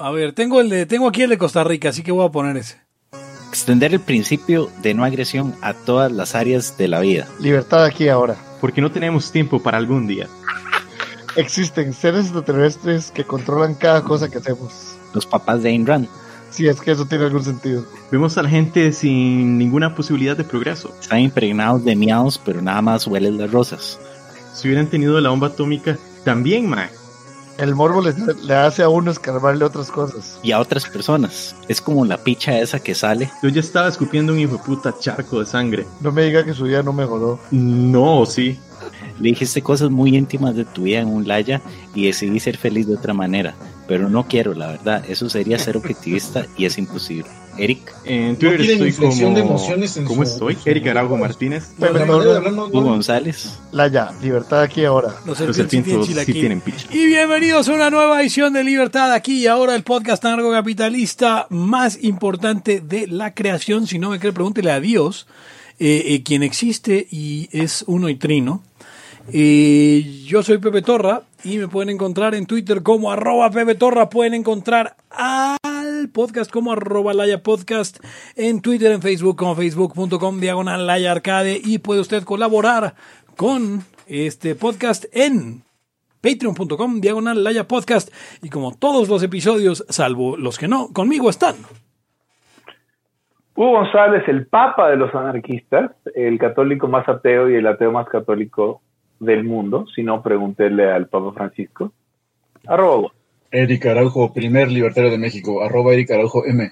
A ver, tengo, el de, tengo aquí el de Costa Rica, así que voy a poner ese. Extender el principio de no agresión a todas las áreas de la vida. Libertad aquí ahora. Porque no tenemos tiempo para algún día. Existen seres extraterrestres que controlan cada cosa que hacemos. Los papás de Ayn Rand. Si es que eso tiene algún sentido. Vemos a la gente sin ninguna posibilidad de progreso. Están impregnados de miados, pero nada más huelen las rosas. Si hubieran tenido la bomba atómica, también, mae. El morbo le, le hace a uno escarbarle otras cosas. Y a otras personas. Es como la picha esa que sale. Yo ya estaba escupiendo un hijo de puta charco de sangre. No me diga que su vida no mejoró. No, sí. Le dijiste cosas muy íntimas de tu vida en un laya y decidí ser feliz de otra manera. Pero no quiero, la verdad. Eso sería ser objetivista y es imposible. Eric. En Twitter No estoy como... de emociones en ¿Cómo su- estoy? su- Eric Araujo Martínez. Pepe González. Laya, libertad aquí y ahora. Los Los serpientes sí tienen picha. Y bienvenidos a una nueva edición de Libertad aquí y ahora, el podcast anarcocapitalista más importante de la creación. Si no me cree, pregúntele a Dios, eh, eh, quien existe y es uno y trino. Eh, yo soy Pepe Torra y me pueden encontrar en Twitter como arroba Pepe Torra. Pueden encontrar al podcast como arroba Laya Podcast en Twitter, en Facebook como facebook.com diagonal Laya Arcade y puede usted colaborar con este podcast en patreon.com diagonal Laya Podcast y como todos los episodios, salvo los que no, conmigo están. Hugo González, el papa de los anarquistas, el católico más ateo y el ateo más católico del mundo, si no, pregúntele al Papa Francisco. Arroba. Eric Araujo, primer libertario de México, arroba Eric Araujo M.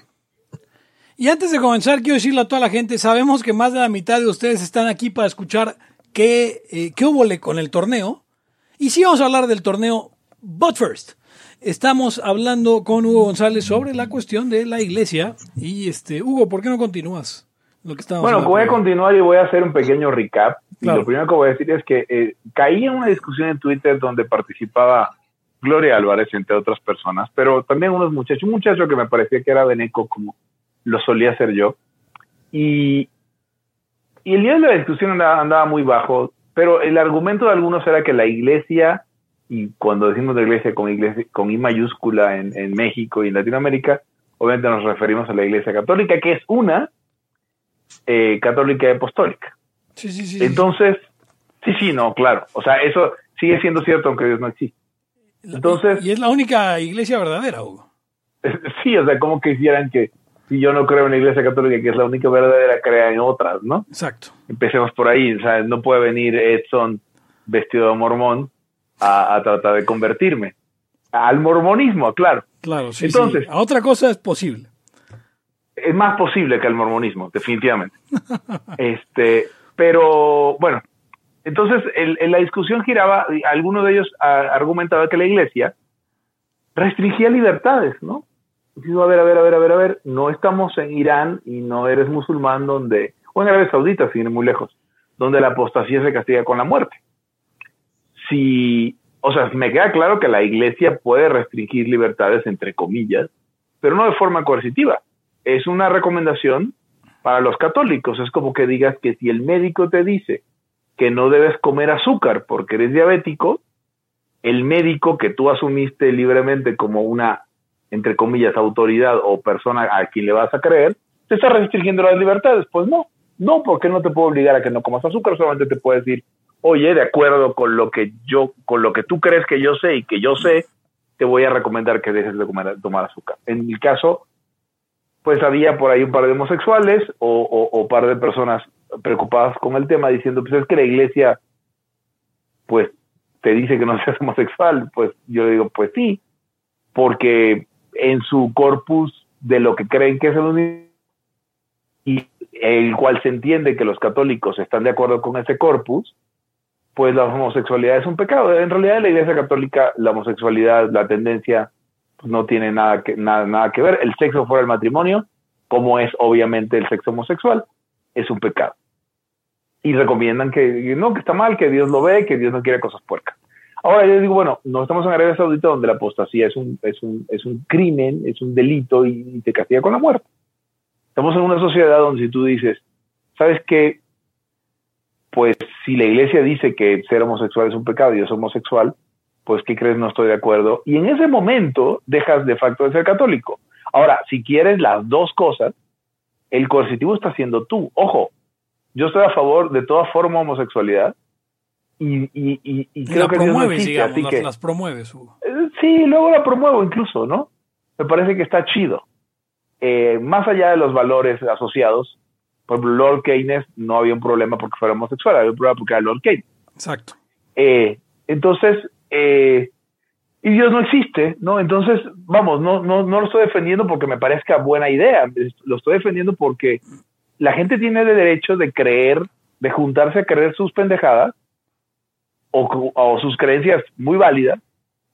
Y antes de comenzar, quiero decirle a toda la gente, sabemos que más de la mitad de ustedes están aquí para escuchar qué, eh, qué hubo le- con el torneo. Y sí vamos a hablar del torneo, but first. Estamos hablando con Hugo González sobre la cuestión de la iglesia. Y este, Hugo, ¿por qué no continúas? Lo que estábamos Bueno, hablando? voy a continuar y voy a hacer un pequeño recap. Claro. Y lo primero que voy a decir es que eh, caí en una discusión en Twitter donde participaba Gloria Álvarez, entre otras personas, pero también unos muchachos, un muchacho que me parecía que era veneco como lo solía ser yo. Y, y el día de la discusión andaba, andaba muy bajo, pero el argumento de algunos era que la iglesia, y cuando decimos de iglesia con, iglesia, con I mayúscula en, en México y en Latinoamérica, obviamente nos referimos a la iglesia católica, que es una, eh, católica y apostólica. Sí, sí, sí. Entonces, sí, sí, no, claro. O sea, eso sigue siendo cierto aunque Dios no existe. Entonces- Y es la única iglesia verdadera, Hugo. Sí, o sea, como quisieran que si yo no creo en la iglesia católica, que es la única verdadera, crea en otras, ¿no? Exacto. Empecemos por ahí. O sea, no puede venir Edson vestido de mormón a, a tratar de convertirme. Al mormonismo, claro. Claro, sí. Entonces- sí. A otra cosa es posible. es más posible que el mormonismo, definitivamente. este, pero bueno, entonces el- en la discusión giraba, alguno de ellos a- argumentaba que la iglesia restringía libertades, ¿no? Dijo, a ver, a ver, a ver, a ver, a ver, no estamos en Irán y no eres musulmán donde, o en Arabia Saudita, sin ir muy lejos, donde la apostasía se castiga con la muerte. Si, o sea, me queda claro que la iglesia puede restringir libertades, entre comillas, pero no de forma coercitiva es una recomendación para los católicos. Es como que digas que si el médico te dice que no debes comer azúcar porque eres diabético, el médico que tú asumiste libremente como una, entre comillas, autoridad o persona a quien le vas a creer, te está restringiendo las libertades. Pues no, no, porque no te puedo obligar a que no comas azúcar, solamente te puedo decir, oye, de acuerdo con lo que yo, con lo que tú crees que yo sé y que yo sé, te voy a recomendar que dejes de comer, tomar azúcar. En mi caso, pues había por ahí un par de homosexuales o, o, o par de personas preocupadas con el tema diciendo, pues es que la iglesia, pues te dice que no seas homosexual. Pues yo le digo, pues sí, porque en su corpus de lo que creen que es el universo, y el cual se entiende que los católicos están de acuerdo con ese corpus, pues la homosexualidad es un pecado. En realidad en la iglesia católica la homosexualidad, la tendencia pues, no tiene nada que, nada, nada que ver. El sexo fuera del matrimonio, como es obviamente el sexo homosexual, es un pecado. Y recomiendan que no, que está mal, que Dios lo ve, que Dios no quiere cosas puercas. Ahora yo digo, bueno, no estamos en Arabia Saudita donde la apostasía es un, es un, es un crimen, es un delito y, y te castiga con la muerte. Estamos en una sociedad donde si tú dices, ¿sabes qué? Pues si la iglesia dice que ser homosexual es un pecado y yo soy homosexual, pues ¿qué crees? No estoy de acuerdo. Y en ese momento dejas de facto de ser católico. Ahora, si quieres las dos cosas, el coercitivo está siendo tú. Ojo, yo estoy a favor de toda forma de homosexualidad y, y, y, y creo la que promueves, existe, digamos, así las, que- las promueves, Hugo. eh, Sí, luego la promuevo incluso, ¿no? Me parece que está chido. Eh, más allá de los valores asociados, por ejemplo, Lord Keynes no había un problema porque fuera homosexual, había un problema porque era Lord Keynes. Exacto. Eh, entonces, eh, y Dios no existe, ¿no? Entonces, vamos, no, no, no lo estoy defendiendo porque me parezca buena idea, lo estoy defendiendo porque la gente tiene el derecho de creer, de juntarse a creer sus pendejadas o sus creencias muy válidas.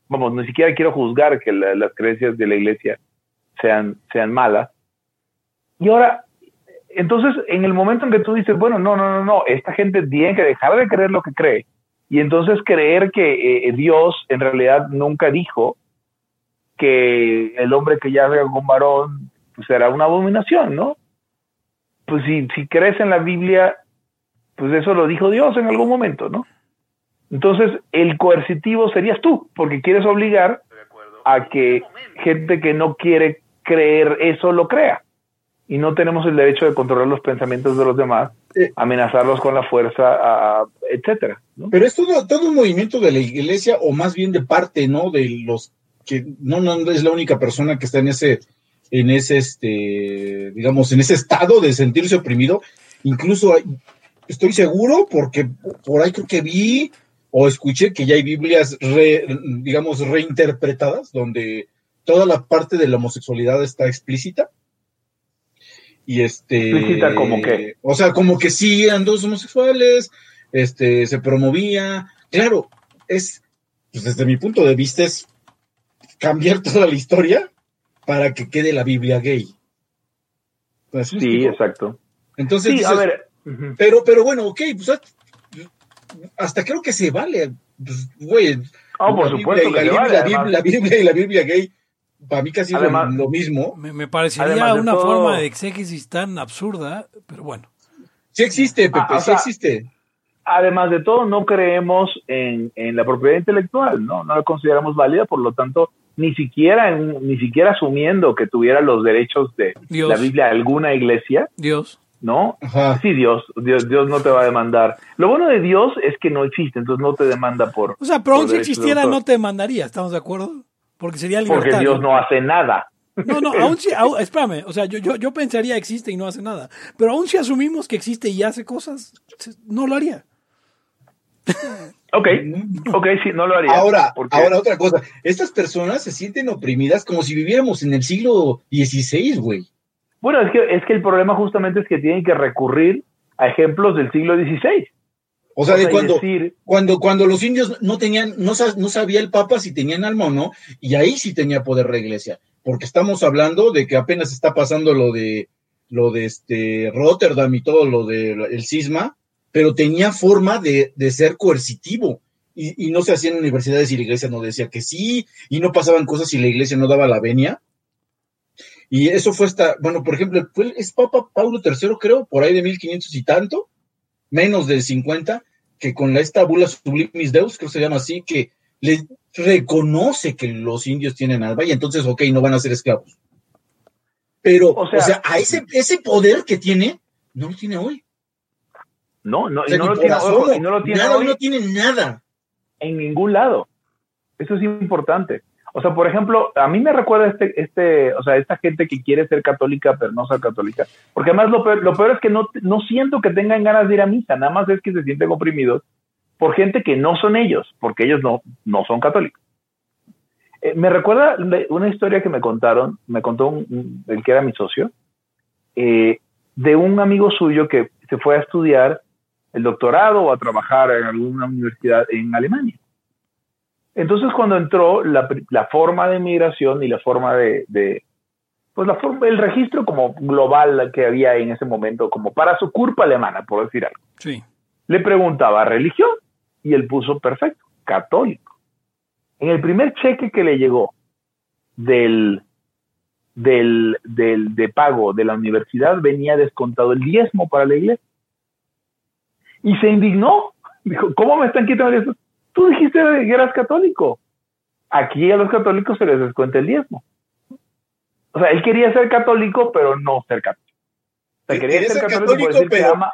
Vamos, ni siquiera quiero juzgar que la- las creencias de la iglesia sean, sean malas. Y ahora, entonces, en el momento en que tú dices, bueno, no, no, no, no, esta gente tiene que dejar de creer lo que cree y entonces creer que eh, Dios en realidad nunca dijo que el hombre que ya con varón pues era una abominación, ¿no? Pues si, si crees en la Biblia, pues eso lo dijo Dios en algún momento, ¿no? Entonces el coercitivo serías tú, porque quieres obligar a que gente que no quiere creer eso lo crea. Y no tenemos el derecho de controlar los pensamientos de los demás, Eh. amenazarlos con la fuerza, a- etcétera. ¿no? Pero es todo, todo un movimiento de la iglesia, o más bien de parte, ¿no? De los que no, no es la única persona que está en ese, en ese, este, digamos, en ese estado de sentirse oprimido. Incluso hay- estoy seguro, porque por ahí creo que vi o escuché que ya hay Biblias, re- digamos, reinterpretadas, donde toda la parte de la homosexualidad está explícita. Y este. ¿Explícita como qué? O sea, como que sí eran dos homosexuales, este, se promovía. Claro, es, pues desde mi punto de vista, es cambiar toda la historia para que quede la Biblia gay. Pues, ¿me Sí, explico? exacto. Entonces, Sí, a ver. pero, pero bueno, ok, pues hasta creo que se vale. Pues, güey, Oh, por la supuesto Biblia, que y se la, vale, Biblia, además. la Biblia y la Biblia gay, para mí casi es lo- Además- lo, mismo. Me, me parecería una todo- forma de exégesis tan absurda, pero bueno. Sí existe, Pepe, Ah, o sí sea, existe. Además de todo, no creemos en, en la propiedad intelectual, ¿no? No la consideramos válida, por lo tanto, ni siquiera, en- ni siquiera asumiendo que tuviera los derechos de Dios. la Biblia alguna iglesia, Dios. ¿no? Ajá. Sí, Dios, Dios, Dios no te va a demandar. Lo bueno de Dios es que no existe, entonces no te demanda por, O sea, pero aún si existiera no te mandaría, ¿estamos de acuerdo? Porque sería porque libertario. Dios no hace nada. No, no, aún si, aún- espérame, o sea, yo, yo, yo pensaría existe y no hace nada, pero aún si asumimos que existe y hace cosas, no lo haría. Ok, ok, sí, no lo haría. Ahora, porque- ahora otra cosa. Estas personas se sienten oprimidas como si viviéramos en el siglo XVI, güey. Bueno, es que, es que el problema justamente es que tienen que recurrir a ejemplos del siglo XVI. O sea, de cuando, decir- cuando, cuando los indios no tenían, no, no sabía el Papa si tenían alma o no, y ahí sí tenía poder la iglesia. Porque estamos hablando de que apenas está pasando lo de lo de este Rotterdam y todo lo del el cisma, pero tenía forma de, de ser coercitivo. Y, y no se hacía en universidades y la iglesia no decía que sí, y no pasaban cosas y la iglesia no daba la venia. Y eso fue hasta, bueno, por ejemplo, fue, es Papa Paulo III, creo, por ahí de 1500 y tanto, menos de 50, que con la esta bula sublimis deus, creo que se llama así, que le reconoce que los indios tienen alma y entonces, ok, no van a ser esclavos. Pero, O o sea- sea, a ese, ese poder que tiene, no lo tiene hoy. No, no, O y sea, no ni lo tiene, ojo, y no lo tiene nada, hoy no tiene nada. en ningún lado. Eso es importante. O sea, por ejemplo, a mí me recuerda este, este, o sea, esta gente que quiere ser católica pero no ser católica. Porque además lo peor, lo peor es que no, no siento que tengan ganas de ir a misa, nada más es que se sienten oprimidos por gente que no son ellos, porque ellos no, no son católicos. Eh, me recuerda una historia que me contaron, me contó un- el que era mi socio, eh, de un amigo suyo que se fue a estudiar el doctorado o a trabajar en alguna universidad en Alemania. Entonces, cuando entró, la, forma de migración y la forma de, de- pues la forma, el registro como global que había en ese momento, como para su culpa alemana, por decir algo, Sí. le preguntaba religión y él puso perfecto, católico. En el primer cheque que le llegó del, del, del de pago de la universidad venía descontado el diezmo para la iglesia. Y se indignó. Dijo, ¿cómo me están quitando eso? Tú dijiste que eras católico. aquí a los católicos se les descuenta el diezmo. O sea, él quería ser católico, pero no ser católico. O sea, quería Quería ser ser católico, católico, decir que pero, ama.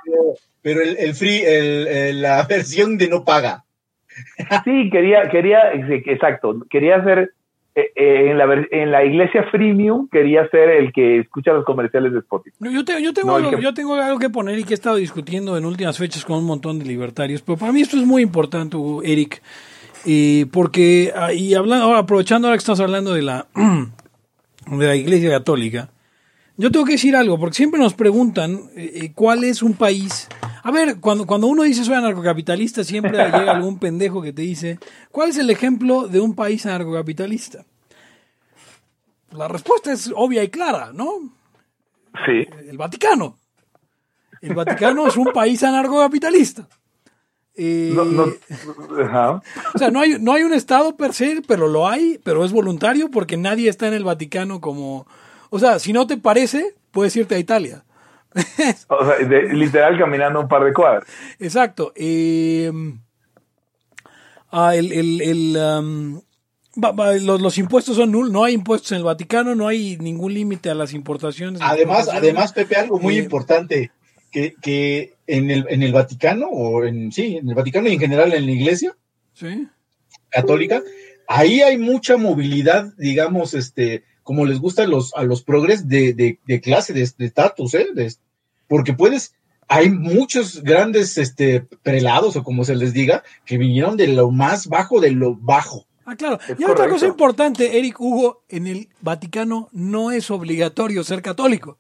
pero el, el free, el- el- la versión de no paga. Sí, quería, quería, exacto, quería ser eh, eh, en, la, en la iglesia freemium, quería ser el que escucha los comerciales de Spotify. No, Yo, te- yo tengo No, algo, que- yo tengo algo que poner y que he estado discutiendo en últimas fechas con un montón de libertarios, pero para mí esto es muy importante, Eric, eh, porque ah, y hablando, ahora, aprovechando ahora que estamos hablando de la de la Iglesia Católica, yo tengo que decir algo, porque siempre nos preguntan eh, eh, cuál es un país. A ver, cuando, cuando uno dice soy anarcocapitalista, siempre llega algún pendejo que te dice, ¿cuál es el ejemplo de un país anarcocapitalista? La respuesta es obvia y clara, ¿no? Sí. el Vaticano. El Vaticano es un país anarcocapitalista. Eh, No. O sea, no hay, no hay un Estado per se, pero lo hay, pero es voluntario porque nadie está en el Vaticano como... O sea, si no te parece, puedes irte a Italia. O sea, de- literal caminando un par de cuadras. Exacto. Eh, ah, el, el- el, um, va- va, los, los impuestos son nulos, no hay impuestos en el Vaticano, no hay ningún límite a las importaciones. Además, además, Pepe, algo muy Eh, importante, que, que en, el, en el Vaticano, o en, sí, en el Vaticano y en general en la iglesia Sí. católica, ahí hay mucha movilidad, digamos, este, como les gusta a los, a los progres de, de, de clase, de de estatus, ¿eh? De- porque puedes, hay muchos grandes este, prelados, o como se les diga, que vinieron de lo más bajo de lo bajo. Ah, claro. Es y otra cosa importante, Eric Hugo, en el Vaticano no es obligatorio ser católico.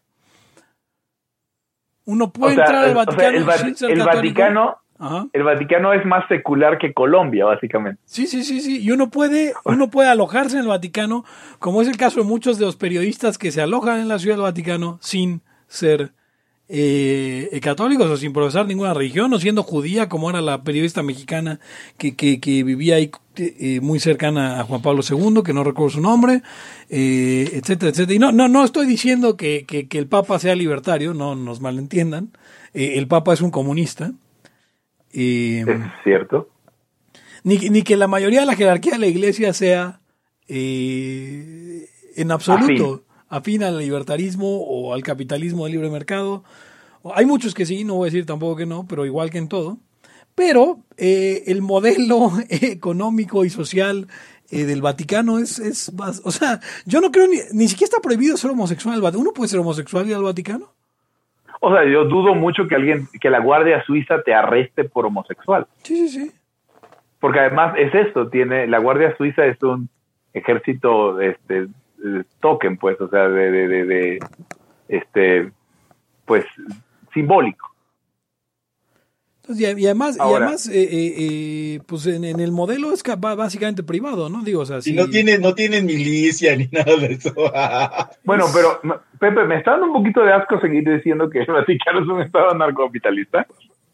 Uno puede O sea, entrar al el- o sea, Vaticano el, sin ser el católico. Vaticano, Ajá. el Vaticano es más secular que Colombia, básicamente. Sí, sí, sí, sí. Y uno puede, uno puede alojarse en el Vaticano, como es el caso de muchos de los periodistas que se alojan en la Ciudad del Vaticano sin ser eh, eh, católicos o sin profesar ninguna religión o siendo judía, como era la periodista mexicana que, que, que vivía ahí eh, muy cercana a Juan Pablo II, que no recuerdo su nombre, eh, etcétera, etcétera. Y no, no, no estoy diciendo que, que, que el Papa sea libertario, no nos malentiendan. Eh, el Papa es un comunista. Eh, Es cierto. ni, ni que la mayoría de la jerarquía de la iglesia sea eh, en absoluto afín. al libertarismo o al capitalismo del libre mercado. Hay muchos que sí, no voy a decir tampoco que no, pero igual que en todo. Pero eh, el modelo económico y social eh, del Vaticano es, es más- o sea, yo no creo ni, ni siquiera está prohibido ser homosexual. ¿Uno puede ser homosexual y ir al Vaticano? O sea, yo dudo mucho que alguien, que la Guardia Suiza te arreste por homosexual. Sí, sí, sí. Porque además es esto, tiene, la Guardia Suiza es un ejército, este, token, pues, o sea, de, de, de, de, este, pues, simbólico. Entonces, y, y además, y además eh, eh, eh, pues en, en el modelo es básicamente privado, ¿no? Digo, o sea, Si sí. no tienen, no tienen milicia ni nada de eso. Bueno, pero, Pepe, me está dando un poquito de asco seguir diciendo que el Vaticano es un estado narcocapitalista.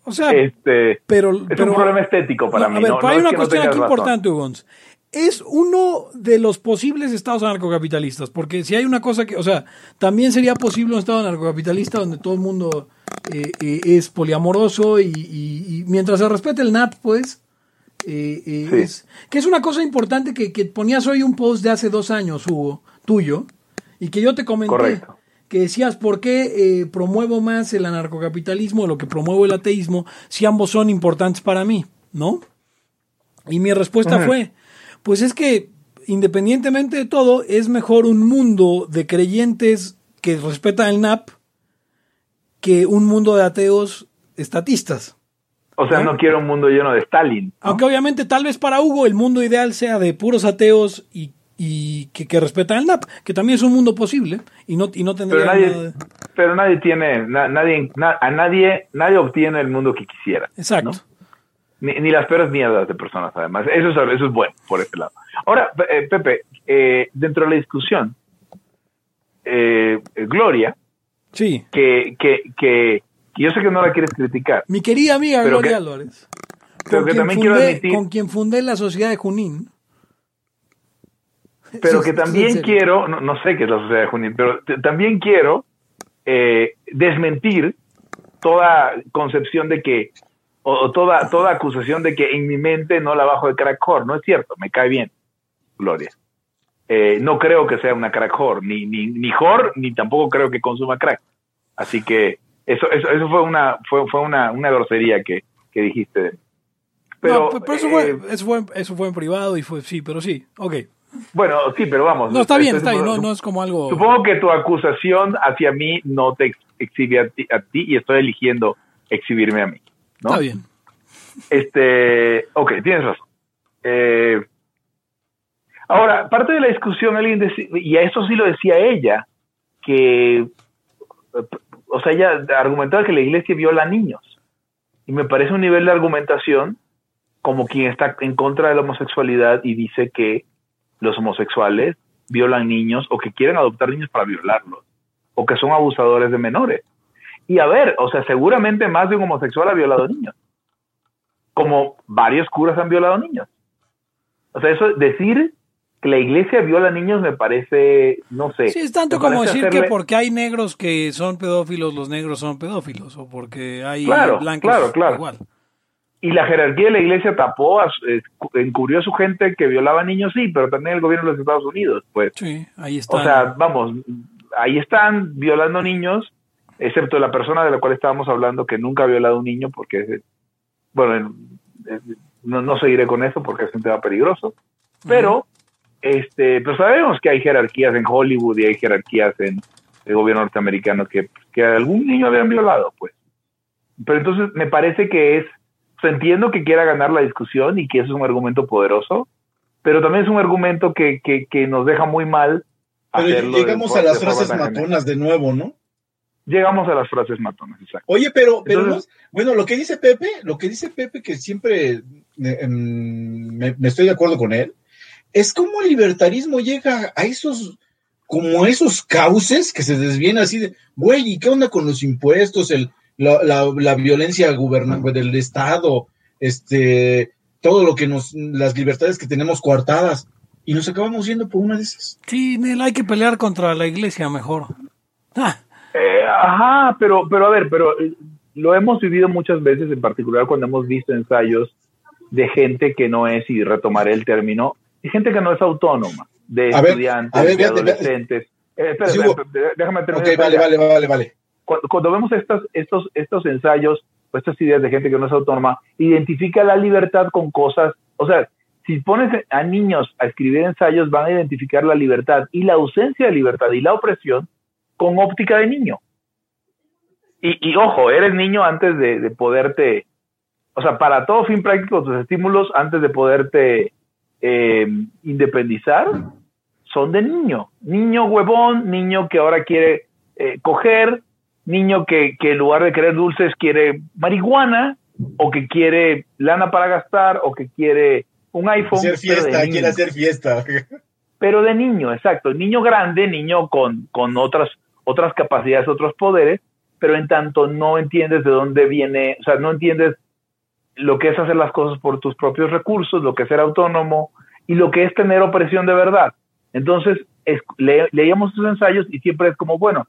O sea, Este, pero, es pero- un problema estético para no, mí. A ver, no, pero no hay es una que cuestión aquí razón. importante, Ugons. Es uno de los posibles estados anarcocapitalistas, porque si hay una cosa que, o sea, también sería posible un estado anarcocapitalista donde todo el mundo eh, eh, es poliamoroso y, y- y mientras se respete el NAP, pues, eh, Sí. es, que es una cosa importante que, que ponías hoy un post de hace dos años, Hugo, tuyo, y que yo te comenté. Correcto. Que decías, ¿por qué promuevo más el anarcocapitalismo de lo que promuevo el ateísmo si ambos son importantes para mí? ¿No? Y mi respuesta fue, pues es que independientemente de todo, es mejor un mundo de creyentes que respetan el NAP que un mundo de ateos estatistas. O sea, ¿No? no quiero un mundo lleno de Stalin. ¿no? Aunque obviamente tal vez para Hugo el mundo ideal sea de puros ateos y, y que, que respetan el NAP, que también es un mundo posible y no, y no tendría pero nadie, nada de- pero nadie tiene, na- nadie, na- a nadie, nadie obtiene el mundo que quisiera. Exacto. ¿no? Ni, ni las peores mierdas de personas, además. Eso es, eso es bueno, por ese lado. Ahora, eh, Pepe, eh, dentro de la discusión, eh, Gloria, Sí. que, que, que, que yo sé que no la quieres criticar, Mi querida amiga Pero Gloria que- Álvarez, pero que también quiero admitir- con quien fundé la sociedad de Junín. pero Sí, que también quiero, no, no sé qué es la sociedad de Junín, pero también quiero eh, desmentir toda concepción de que, o, o toda, toda acusación de que en mi mente no la bajo de crack whore. No es cierto, me cae bien. Gloria. Eh, no creo que sea una crack whore, ni, ni, ni whore, ni tampoco creo que consuma crack. Así que eso, eso, eso fue una, fue, fue una, una grosería que, que dijiste. de mí. Pero, no, pero eso, fue, eh, eso, fue, eso fue en privado y fue, sí, pero sí, ok. bueno, sí, pero vamos. No, está bien, Esto está es- bien, no, no es como algo... Supongo que tu acusación hacia mí no te ex- exhibe a ti, a ti y estoy eligiendo exhibirme a mí. ¿no? Está bien. Este, ok, tienes razón. Eh, ahora, parte de la discusión, alguien decía, y a eso sí lo decía ella, que, eh, o sea, ella argumentaba que la iglesia viola niños. Y me parece un nivel de argumentación como quien está en contra de la homosexualidad y dice que los homosexuales violan niños o que quieren adoptar niños para violarlos o que son abusadores de menores. Y a ver, o sea, seguramente más de un homosexual ha violado niños como varios curas han violado niños. O sea, eso, decir que la iglesia viola niños me parece, no sé. Sí, es tanto como decir que porque hay negros que son pedófilos, los negros son pedófilos, o porque hay Claro, blancos claro, claro. igual. Y la jerarquía de la iglesia tapó, a eh, encubrió a su gente que violaba niños, sí, pero también el gobierno de los Estados Unidos, pues. Sí, ahí está. O sea, vamos, ahí están violando niños, excepto la persona de la cual estábamos hablando que nunca ha violado un niño, porque, bueno, no, no seguiré con eso porque es un tema peligroso, pero, este, pero sabemos que hay jerarquías en Hollywood y hay jerarquías en el gobierno norteamericano que, que algún niño habían violado, pues. Pero entonces me parece que es, o sea, entiendo que quiera ganar la discusión y que eso es un argumento poderoso, pero también es un argumento que, que, que nos deja muy mal. Pero de llegamos a las frases matonas de nuevo, ¿no? Llegamos a las frases matonas, exacto. Oye, pero, pero Entonces- no- bueno, lo que dice Pepe, lo que dice Pepe, que siempre eh, em, me, me estoy de acuerdo con él, es como el libertarismo llega a esos, como a esos cauces que se desvían así de, güey, ¿y qué onda con los impuestos, el, la, la, la violencia gubernamental del Estado, este, todo lo que nos, las libertades que tenemos coartadas, y nos acabamos yendo por una de esas. Sí, Nel, hay que pelear contra la iglesia mejor. Ah, Eh, ajá, pero, pero a ver, pero eh, lo hemos vivido muchas veces, en particular cuando hemos visto ensayos de gente que no es, y retomaré el término, gente que no es autónoma, de A estudiantes, ver, de adolescentes. Eh, espera, Sí, espera, Hugo. espera, déjame terminar. Ok, vale, vale, vale, vale. cuando, cuando vemos estas, estos, estos ensayos o estas ideas de gente que no es autónoma, identifica la libertad con cosas, o sea, si pones a niños a escribir ensayos, van a identificar la libertad y la ausencia de libertad y la opresión con óptica de niño. Y, y ojo, eres niño antes de, de poderte, o sea, para todo fin práctico, tus estímulos antes de poderte eh, independizar son de niño. Niño huevón, niño que ahora quiere eh, coger, niño que, que en lugar de querer dulces quiere marihuana, o que quiere lana para gastar, o que quiere un iPhone. Hacer fiesta, quiere hacer fiesta. Pero de niño, exacto. Niño grande, niño con, con otras, otras capacidades, otros poderes, pero en tanto no entiendes de dónde viene, o sea, no entiendes lo que es hacer las cosas por tus propios recursos, lo que es ser autónomo y lo que es tener opresión de verdad. Entonces, es- le- leíamos tus ensayos y siempre es como, bueno,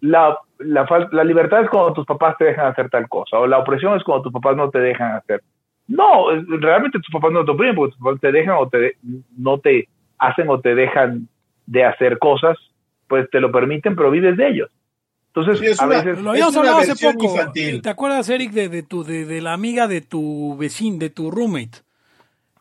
la, la, libertad es cuando tus papás te dejan hacer tal cosa, o la opresión es cuando tus papás no te dejan hacer. No, realmente tus papás no te oprimen porque tus papás te dejan o te no te hacen o te dejan de hacer cosas, pues te lo permiten, pero vives de ellos. Entonces, Sí, es a una- veces... lo habíamos hablado hace poco. infantil. ¿Te acuerdas, Eric, de, de, tu, de, de la amiga de tu vecino, de tu roommate?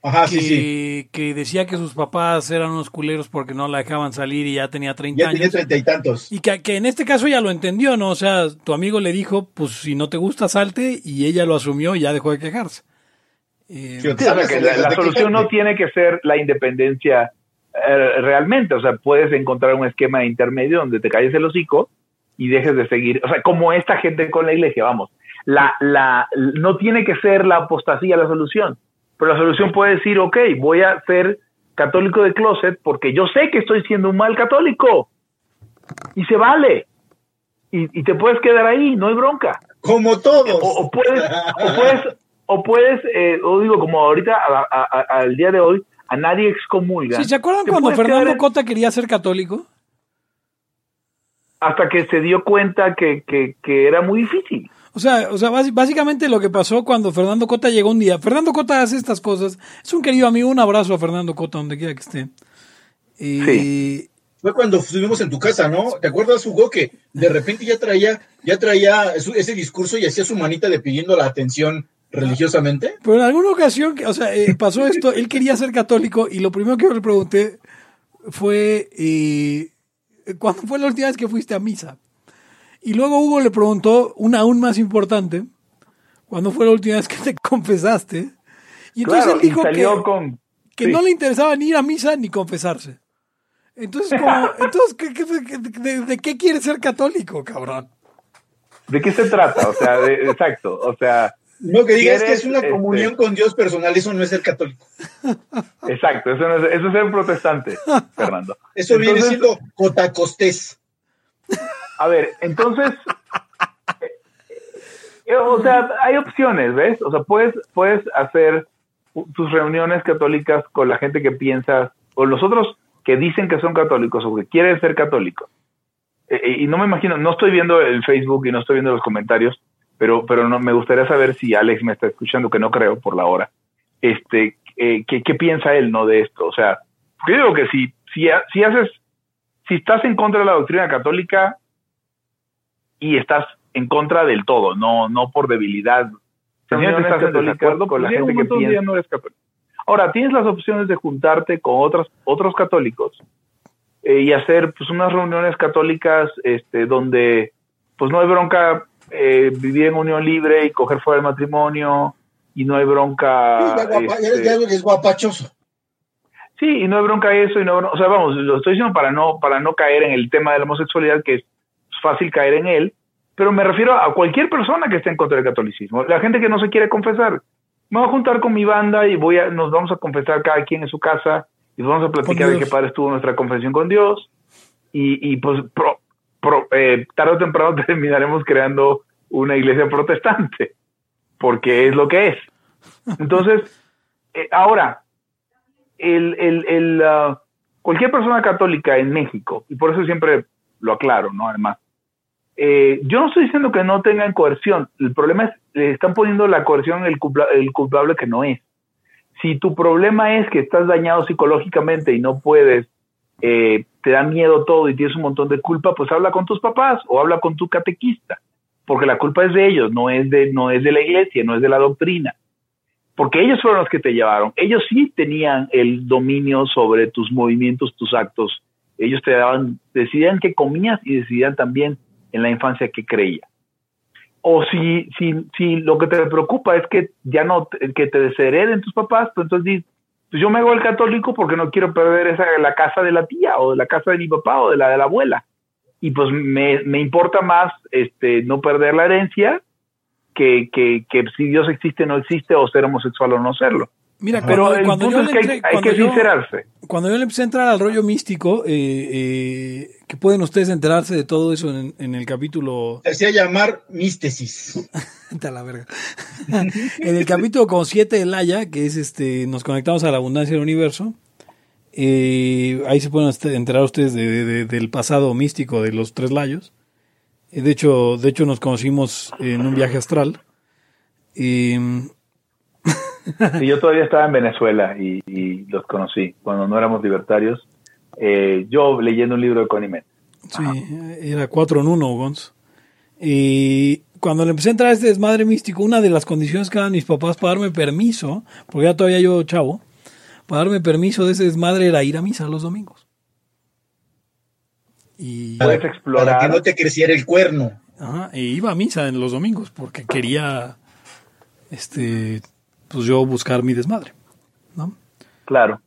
Ajá, que, sí, sí. que decía que sus papás eran unos culeros porque no la dejaban salir y ya tenía 30 Ya tenía años. treinta y tantos. Y que, que en este caso ella lo entendió, ¿no? O sea, tu amigo le dijo, pues si no te gusta, salte, y ella lo asumió y ya dejó de quejarse. Eh, Sí, Sí, o sea, que la, la solución no tiene que ser la independencia eh, realmente, o sea, puedes encontrar un esquema intermedio donde te calles el hocico y dejes de seguir, o sea, como esta gente con la iglesia, vamos, la, la, no tiene que ser la apostasía la solución, pero la solución puede decir, ok, voy a ser católico de closet porque yo sé que estoy siendo un mal católico y se vale y, y te puedes quedar ahí, no hay bronca Como todos. o, o puedes, o puedes, o puedes, eh, o digo, como ahorita a- a- a- al día de hoy, a nadie ¿Sí, ¿Se acuerdan excomulga. Cuando Fernando quedar Cota quería ser católico? Hasta que se dio cuenta que, que, que era muy difícil. O sea, o sea, básicamente lo que pasó cuando Fernando Cota llegó un día. Fernando Cota hace estas cosas. Es un querido amigo. Un abrazo a Fernando Cota, donde quiera que esté. Y Sí. Fue cuando estuvimos en tu casa, ¿no? ¿Te acuerdas, Hugo, que de repente ya traía, ya traía su- ese discurso y hacía su manita de pidiendo la atención religiosamente? Pero en alguna ocasión, o sea, eh, pasó esto, él quería ser católico y lo primero que yo le pregunté fue, eh, ¿cuándo fue la última vez que fuiste a misa? Y luego Hugo le preguntó una aún más importante, ¿cuándo fue la última vez que te confesaste? Y entonces claro, él dijo que, con... que sí. no le interesaba ni ir a misa ni confesarse. Entonces, como, entonces ¿qué- qué- qué- de, de qué quiere ser católico, cabrón? ¿De qué se trata? O sea, de- exacto. O sea, No, que digas que ¿Quieres, es una este, comunión con Dios personal, eso no es ser católico. exacto. Eso, no es, eso es ser protestante, Fernando. Eso viene Entonces, siendo cotacostés. A ver, entonces, eh, eh, o sea, hay opciones, ¿ves? O sea, puedes, puedes hacer tus reuniones católicas con la gente que piensas, o los otros que dicen que son católicos o que quieren ser católicos. Eh, y no me imagino, no estoy viendo el Facebook y no estoy viendo los comentarios, pero, pero no, me gustaría saber si Alex me está escuchando, que no creo por la hora. Este, eh, ¿qué, qué piensa él, no, de esto? O sea, yo digo que si, si, si haces, si estás en contra de la doctrina católica, y estás en contra del todo, no, no por debilidad. Señores, estás en desacuerdo con la gente que piensa. no eres católico. Ahora, tienes las opciones de juntarte con otros, otros católicos eh, y hacer pues unas reuniones católicas este, donde pues no hay bronca eh, vivir en unión libre y coger fuera del matrimonio y no hay bronca... Guapa- este, eres guapachoso. Sí, y no hay bronca eso, y no, o sea, vamos, lo estoy diciendo para no, para no caer en el tema de la homosexualidad, que es fácil caer en él, pero me refiero a cualquier persona que esté en contra del catolicismo. La gente que no se quiere confesar. Me voy a juntar con mi banda y voy a, nos vamos a confesar cada quien en su casa y vamos a platicar de qué padre estuvo nuestra confesión con Dios y, y pues pro- pro- eh, tarde o temprano terminaremos creando una iglesia protestante, porque es lo que es. Entonces, eh, ahora, el, el, el, ah, cualquier persona católica en México, y por eso siempre lo aclaro, ¿no? Además, eh, yo no estoy diciendo que no tengan coerción, el problema es, le están poniendo la coerción el, culpa- el culpable que no es. Si tu problema es que estás dañado psicológicamente y no puedes, eh, te da miedo todo y tienes un montón de culpa, pues habla con tus papás o habla con tu catequista, porque la culpa es de ellos, no es de, no es de la iglesia, no es de la doctrina porque ellos fueron los que te llevaron. Ellos sí tenían el dominio sobre tus movimientos, tus actos. Ellos te daban, decidían qué comías y decidían también en la infancia qué creías. O si, si, si lo que te preocupa es que ya no, que te deshereden tus papás, pues entonces dices, pues yo me hago el católico porque no quiero perder esa, la casa de la tía o de la casa de mi papá o de la de la abuela. Y pues me, me importa más este, no perder la herencia que, que, que si Dios existe o no existe o ser homosexual o no serlo. Mira, Pero cuando, yo le entré- hay, hay cuando que yo- sincerarse. cuando yo le empecé a entrar al rollo místico, eh, eh, que pueden ustedes enterarse de todo eso en, en el capítulo Se hacía llamar místesis. La verga. en el capítulo con 7 de Laia, que es este, nos conectamos a la abundancia del universo. eh, ahí se pueden enterar ustedes de- de- de- del pasado místico de los tres layos. Eh, de hecho, de hecho nos conocimos en un viaje astral. Y, Sí, yo todavía estaba en Venezuela y, y los conocí cuando no éramos libertarios. Eh, yo leyendo un libro de Connie. Sí, era cuatro en uno, Gonz. Y cuando le empecé a entrar a este desmadre místico, una de las condiciones que daban mis papás para darme permiso, porque ya todavía yo chavo, para darme permiso de ese desmadre era ir a misa los domingos. Y, Puedes Para explorar. que no te creciera el cuerno. ajá, e iba a misa en los domingos porque quería, este, pues yo buscar mi desmadre, ¿no? Claro.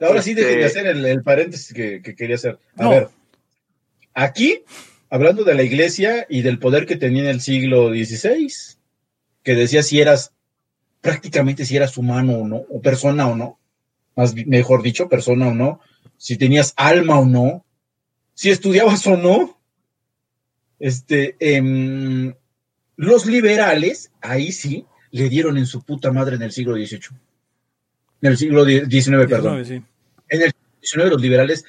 Ahora sí Este- déjenme hacer el, el paréntesis que, que quería hacer. A No. ver, aquí, hablando de la iglesia y del poder que tenía en el siglo XVI, que decía si eras, prácticamente si eras humano o no, o persona o no, más mejor dicho, persona o no, si tenías alma o no, si estudiabas o no. Este, em, los liberales, ahí sí, le dieron en su puta madre en el siglo XVIII. En el siglo XIX, perdón. 19, sí. en el 19 los liberales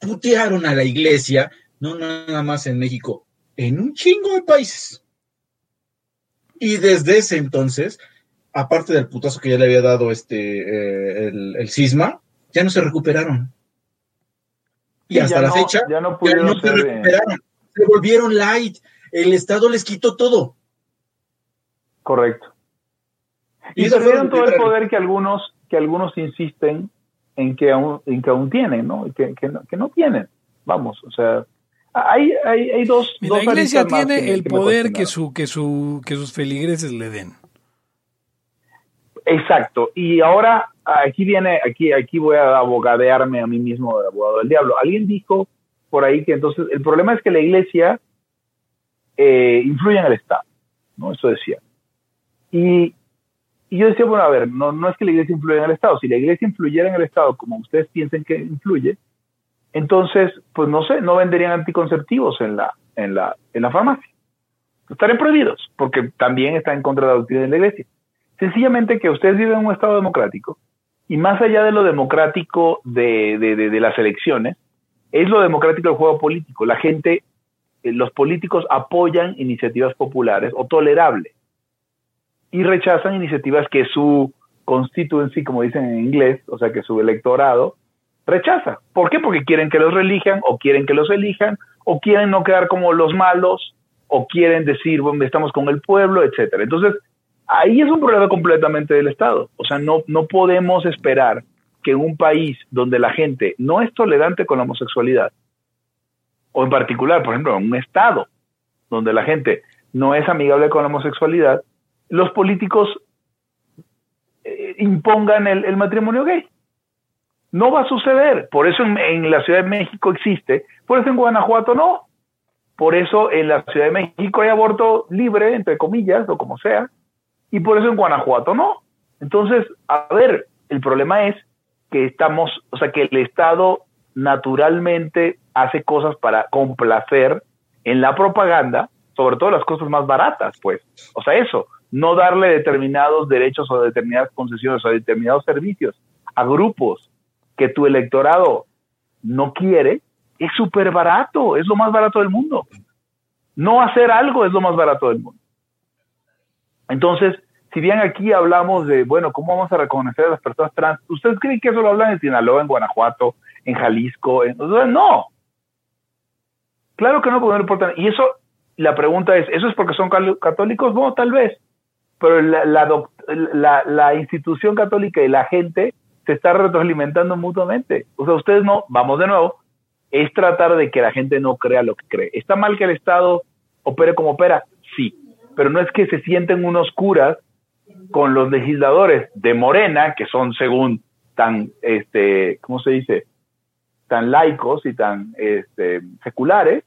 putearon a la iglesia no nada más en México, en un chingo de países. Y desde ese entonces, aparte del putazo que ya le había dado este eh, el, el cisma, ya no se recuperaron. Y hasta la no- fecha, ya no ya pudieron no se eh, recuperaron. Se volvieron light. El Estado les quitó todo. Correcto. Y, fue perdieron todo el poder que algunos, que algunos insisten en que aún, en que aún tienen, ¿no? Y Que, que no, que no tienen. Vamos, o sea, hay, hay, hay dos. Dos la iglesia tiene que- el que poder que, su, que, su, que sus feligreses le den. Exacto. Y ahora aquí viene, aquí, aquí voy a abogadearme a mí mismo de abogado del diablo. Alguien dijo por ahí que entonces el problema es que la iglesia eh, influye en el Estado, ¿no? Eso decía. Y, yo decía, bueno, a ver, no, no es que la iglesia influya en el Estado. Si la iglesia influyera en el Estado como ustedes piensen que influye, entonces, pues no sé, no venderían anticonceptivos en la, en la, en la farmacia. Estarían prohibidos, porque también está en contra de la doctrina de la iglesia. Sencillamente que ustedes viven en un Estado democrático y más allá de lo democrático de, de, de, de las elecciones, es lo democrático del juego político. La gente, eh, los políticos apoyan iniciativas populares o tolerables y rechazan iniciativas que su constituency, como dicen en inglés, o sea, que su electorado rechaza. ¿Por qué? Porque quieren que los relijan o quieren que los elijan o quieren no quedar como los malos o quieren decir, bueno, estamos con el pueblo, etcétera. Entonces, ahí es un problema completamente del Estado. O sea, no, no podemos esperar que en un país donde la gente no es tolerante con la homosexualidad, o en particular, por ejemplo, en un Estado donde la gente no es amigable con la homosexualidad, los políticos eh, impongan el, matrimonio gay. No va a suceder. Por eso en, en la Ciudad de México existe, por eso en Guanajuato no. Por eso en la Ciudad de México hay aborto libre, entre comillas, o como sea, y por eso en Guanajuato no. Entonces, a ver, el problema es que estamos, o sea, que el Estado naturalmente hace cosas para complacer en la propaganda, sobre todo las cosas más baratas, pues. O sea, eso, no darle determinados derechos o determinadas concesiones o determinados servicios a grupos que tu electorado no quiere, es súper barato, es lo más barato del mundo. No hacer algo es lo más barato del mundo. Entonces, si bien aquí hablamos de, bueno, ¿cómo vamos a reconocer a las personas trans? ¿Ustedes creen que eso lo hablan en Sinaloa, en Guanajuato, en Jalisco? En, no. Claro que no, porque no importa. Y eso, la pregunta es, ¿eso es porque son católicos? No, tal vez. Pero la, la, la, la institución católica y la gente se está retroalimentando mutuamente. O sea, ustedes no, vamos de nuevo, es tratar de que la gente no crea lo que cree. ¿Está mal que el Estado opere como opera? Sí, pero no es que se sienten unos curas con los legisladores de Morena, que son según tan, este, ¿cómo se dice? Tan laicos y tan este, seculares,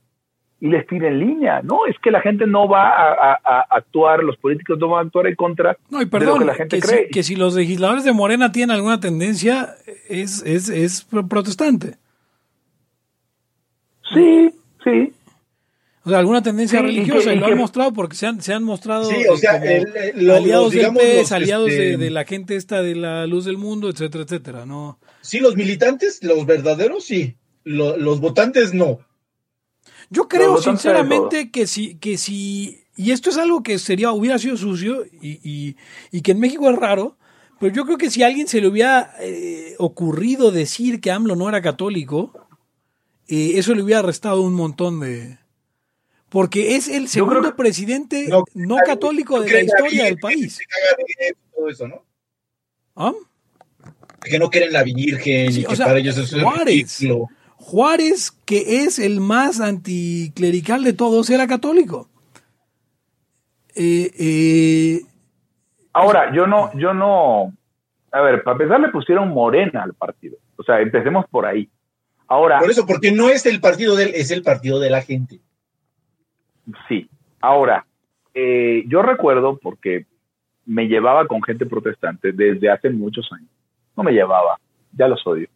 y les tiren línea. No, es que la gente no va a, a- a actuar, los políticos no van a actuar en contra No, y de lo perdón, que la gente que, cree. si, que si los legisladores de Morena tienen alguna tendencia, es, es, es pro- protestante. Sí, sí. O sea, alguna tendencia Sí, y religiosa, que- y, y lo que- han mostrado porque se han, se han mostrado Sí, o eh, sea, como el- el- los- aliados del PES, los, aliados de, este, de la gente esta de la luz del mundo, etcétera, etcétera, ¿no? Sí, los militantes, los verdaderos, sí. Lo- los votantes, no. Yo creo sinceramente que si, que si, y esto es algo que sería, hubiera sido sucio y, y, y que en México es raro, pero yo creo que si a alguien se le hubiera eh, ocurrido decir que AMLO no era católico, eh, eso le hubiera restado un montón de... Porque es el segundo creo presidente no, No, católico de la historia la del país. se todo eso, ¿no? ¿Ah? Que no quieren la Virgen Sí, y que sea, para ellos eso es Juárez. Juárez, que es el más anticlerical de todos, era católico. Eh, eh, Ahora, yo no, yo no, a ver, para empezar le pusieron morena al partido. O sea, empecemos por ahí. Ahora, Por eso, porque no es el partido de él, es el partido de la gente. sí. Ahora, eh, yo recuerdo porque me llevaba con gente protestante desde hace muchos años. No me llevaba, ya los odio.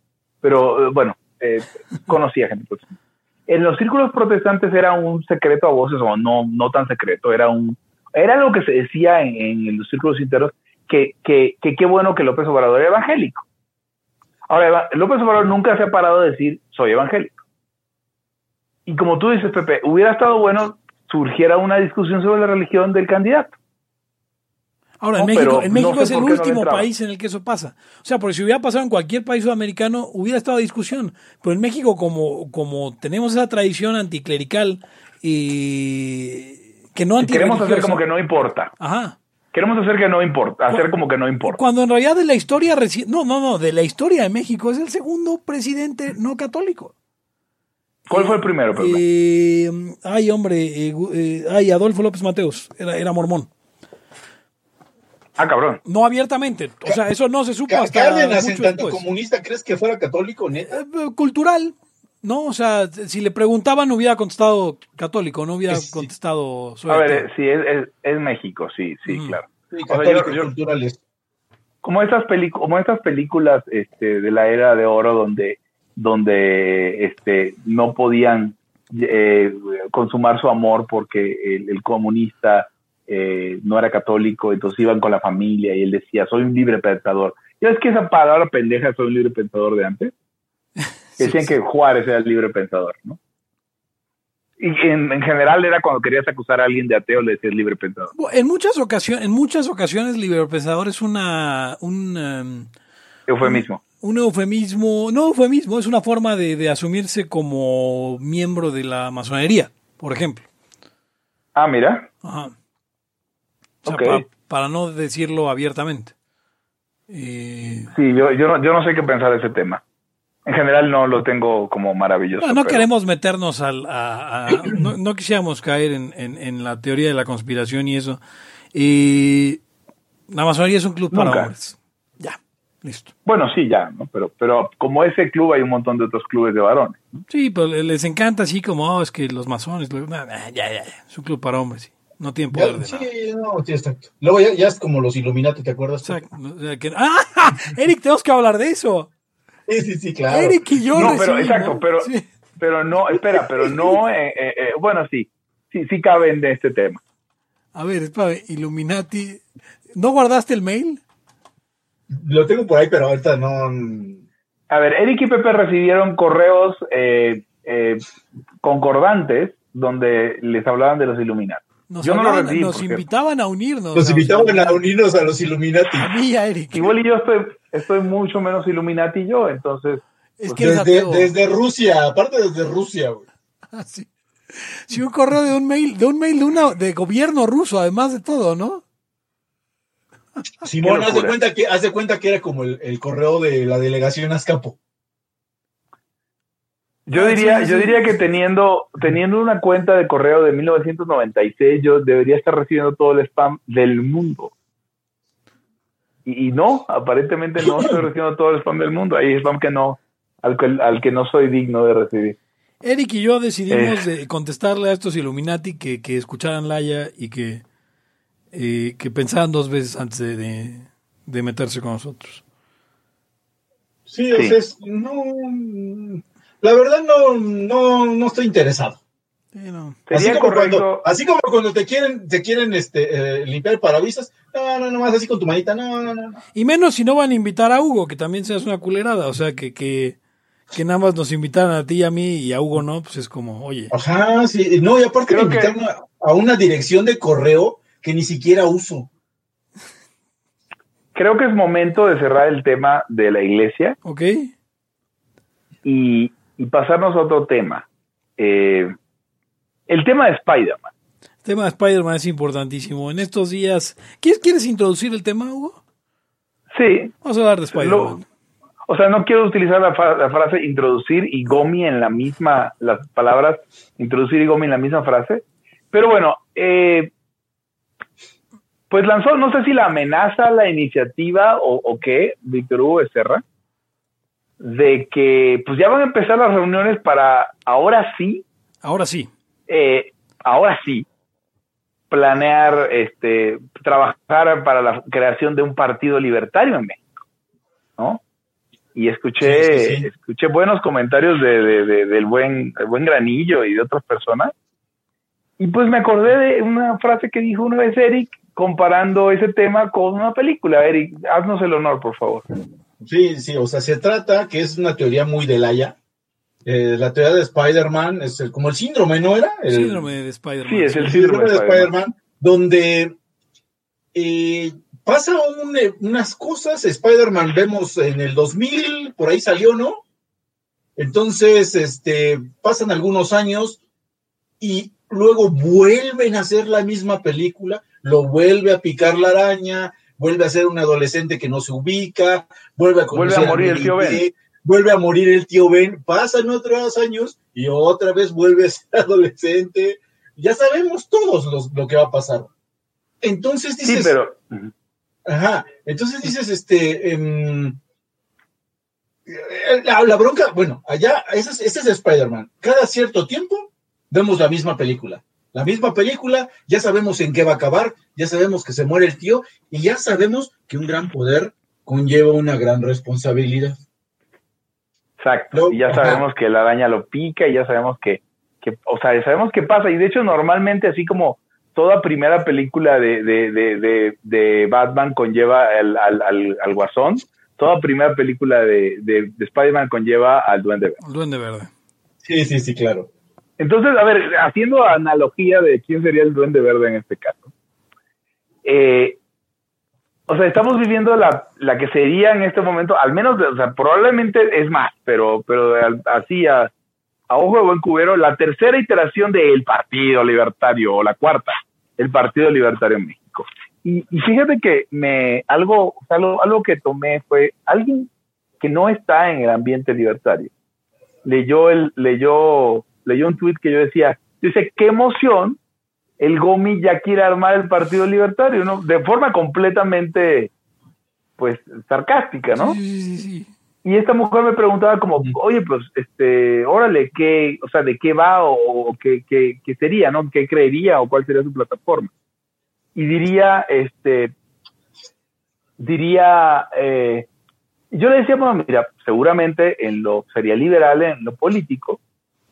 Pero bueno, eh, conocía gente protestante. En los círculos protestantes era un secreto a voces, o no, no tan secreto, era un, era algo que se decía en, los círculos internos, que, que, que qué bueno que López Obrador era evangélico. Ahora, López Obrador nunca se ha parado de decir, soy evangélico. Y como tú dices, Pepe, hubiera estado bueno surgiera una discusión sobre la religión del candidato. Ahora, en México, en no México sé es el no último país en el que eso pasa. O sea, porque si hubiera pasado en cualquier país sudamericano, hubiera estado discusión. Pero en México, como, como tenemos esa tradición anticlerical y que no queremos hacer como que no importa. Ajá. Queremos hacer que no importa, hacer como que no importa. Cuando en realidad de la historia reci- no, no, no, de la historia de México es el segundo presidente no católico. ¿Cuál fue el primero? Eh, ay, hombre, eh, eh, ay, Adolfo López Mateos, era, era mormón. Ah, cabrón. No abiertamente, o sea, eso no se supo hasta Cárdenas, en mucho tanto después. comunista, ¿crees que fuera católico, neta? Eh, cultural, ¿no? O sea, si le preguntaban hubiera contestado católico, no hubiera Sí, contestado A ver, eh, sí, es, es, es México, sí, sí, Mm. claro. Sí, sea, católicos yo- yo- culturales. Como estas, como estas películas este, de la era de oro donde, donde este, no podían eh, consumar su amor porque el, el comunista eh, no era católico, entonces iban con la familia y él decía, soy un libre pensador. ¿Ya es que esa palabra pendeja, soy un libre pensador de antes? Decían que Juárez era el libre pensador, ¿no? Y en, en general era cuando querías acusar a alguien de ateo, le decías libre pensador. En muchas ocasiones, en muchas ocasiones, liberpensador es una un, em, Eufemismo. un eufemismo, no eufemismo, es una forma de, de asumirse como miembro de la masonería, por ejemplo. Ah, mira. Ajá. O sea, para no decirlo abiertamente. Eh, Sí, yo, yo, no, yo no sé qué pensar de ese tema. En general no lo tengo como maravilloso. no, no pero- queremos meternos al, a, a- no, no quisiéramos caer en, en- en la teoría de la conspiración y eso. Y la masonería es un club para hombres. Ya, listo. Bueno, sí, ya, ¿no? Pero, pero como ese club hay un montón de otros clubes de varones. Sí, pero les encanta así como, oh, es que los masones, nah, nah, ya, ya, ya, es un club para hombres, sí. No tienen Ya, poder nada. sí, no, sí, exacto. Luego ya, ya es como los Illuminati, ¿te acuerdas? Exacto. Que- ¡Ah! Eric, tenemos que hablar de eso. Sí, sí, sí, claro. Eric y yo no, pero recibimos- exacto, pero, Sí. pero no, espera, pero no, eh, eh, eh, bueno, sí, sí, sí caben de este tema. A ver, espérame, Illuminati. ¿No guardaste el mail? Lo tengo por ahí, pero ahorita no. A ver, Eric y Pepe recibieron correos eh, eh, concordantes donde les hablaban de los Illuminati. Nos, Yo no lo hablaban- recibí nos porque- invitaban a unirnos. Nos a- invitaban a unirnos a los Illuminati. A mí y a Eric. Igual y yo estoy, estoy mucho menos Illuminati yo, entonces Es que eres Desde, Rusia, aparte desde Rusia, güey. Ah, sí. Sí, un correo de un mail, de un mail de una de gobierno ruso, además de todo, ¿no? Simón, haz de cuenta que, haz de cuenta que era como el, el correo de la delegación Azcapo. Yo Ah, diría, sí, sí, yo diría que teniendo, teniendo una cuenta de correo de 1996, yo debería estar recibiendo todo el spam del mundo. Y, y no, aparentemente no estoy recibiendo todo el spam del mundo. Hay spam que no, al que, al que no soy digno de recibir. Eric y yo decidimos Eh. contestarle a estos Illuminati que, que escucharan Laia y que, eh, que pensaran dos veces antes de, de- de meterse con nosotros. Sí, o Sí. sea, es- no. La verdad, no, no, no estoy interesado. Sí, no. Sería así como, cuando, así como cuando te quieren, te quieren este, eh, limpiar parabrisas, no, no, no más así con tu manita, no, no, no. Y menos si no van a invitar a Hugo, que también seas una culerada. O sea, que, que, que nada más nos invitaran a ti y a mí y a Hugo no, pues es como, oye. Ajá, sí, no, y aparte me Creo que- invitaron a, a una dirección de correo que ni siquiera uso. Creo que es momento de cerrar el tema de la iglesia ¿Ok? y, y pasarnos a otro tema. Eh, el tema de Spider-Man. El tema de Spider-Man es importantísimo. En estos días. ¿Quieres, ¿Quieres introducir el tema, Hugo? Sí, Vamos a hablar de Spider-Man. O sea, no quiero utilizar la, fra- la frase introducir y Gomi en la misma, las palabras introducir y Gomi en la misma frase. Pero bueno, eh, pues lanzó, no sé si la amenaza, la iniciativa o, o qué, Víctor Hugo Becerra, de que pues ya van a empezar las reuniones para ahora sí, Ahora sí. eh, ahora sí, planear, este, trabajar para la creación de un partido libertario en México, ¿no? Y escuché, Sí, sí, sí. escuché buenos comentarios de, de- de- del buen, el buen Granillo y de otras personas. Y pues me acordé de una frase que dijo una vez Eric comparando ese tema con una película. Eric, haznos el honor, por favor. Sí, sí, o sea, se trata que es una teoría muy de Laia, eh, la teoría de Spider-Man es el, como el síndrome, ¿no era? El, Síndrome de Spider-Man. Sí, es el el síndrome de Spider-Man. donde eh, pasa un- eh, unas cosas, Spider-Man vemos en el 2000, por ahí salió, ¿no? Entonces, este, pasan algunos años y luego vuelven a hacer la misma película, lo vuelve a picar la araña, vuelve a ser un adolescente que no se ubica, vuelve a Vuelve a morir el tío Ben. Vuelve a morir el tío Ben, pasan otros años y otra vez vuelve a ser adolescente. Ya sabemos todos los- lo que va a pasar. Entonces Sí, dices, pero Ajá, entonces dices, este, em, eh, la, la bronca, bueno, allá, ese es, ese es Spider-Man. Cada cierto tiempo vemos la misma película. La misma película, ya sabemos en qué va a acabar, ya sabemos que se muere el tío y ya sabemos que un gran poder conlleva una gran responsabilidad. Exacto. No, y ya ajá. sabemos que la araña lo pica y ya sabemos que, que, o sea, sabemos qué pasa. Y de hecho, normalmente, así como toda primera película de, de, de, de, de Batman conlleva al, al, al, al Guasón, toda primera película de, de, de Spider-Man conlleva al Duende Verde. Duende Verde. Sí, sí, sí, claro. Entonces, a ver, haciendo analogía de quién sería el Duende Verde en este caso. Eh, o sea, estamos viviendo la, la que sería en este momento, al menos, o sea, probablemente es más, pero, pero así a, a ojo de buen cubero, la tercera iteración del Partido Libertario, o la cuarta, el Partido Libertario en México. Y, y fíjate que me, algo, algo, algo que tomé fue alguien que no está en el ambiente libertario. Leyó el, leyó, leyó un tuit que yo decía, dice, qué emoción el Gomi ya quiere armar el Partido Libertario, ¿no? De forma completamente, pues, sarcástica, ¿no? Sí, sí, sí. Y esta mujer me preguntaba como, oye, pues, este, órale, ¿qué, o sea, de qué va o, o qué, qué, qué sería, ¿no? ¿Qué creería o cuál sería su plataforma? Y diría, este, diría, eh, yo le decía, bueno, mira, seguramente en lo, sería liberal en lo político,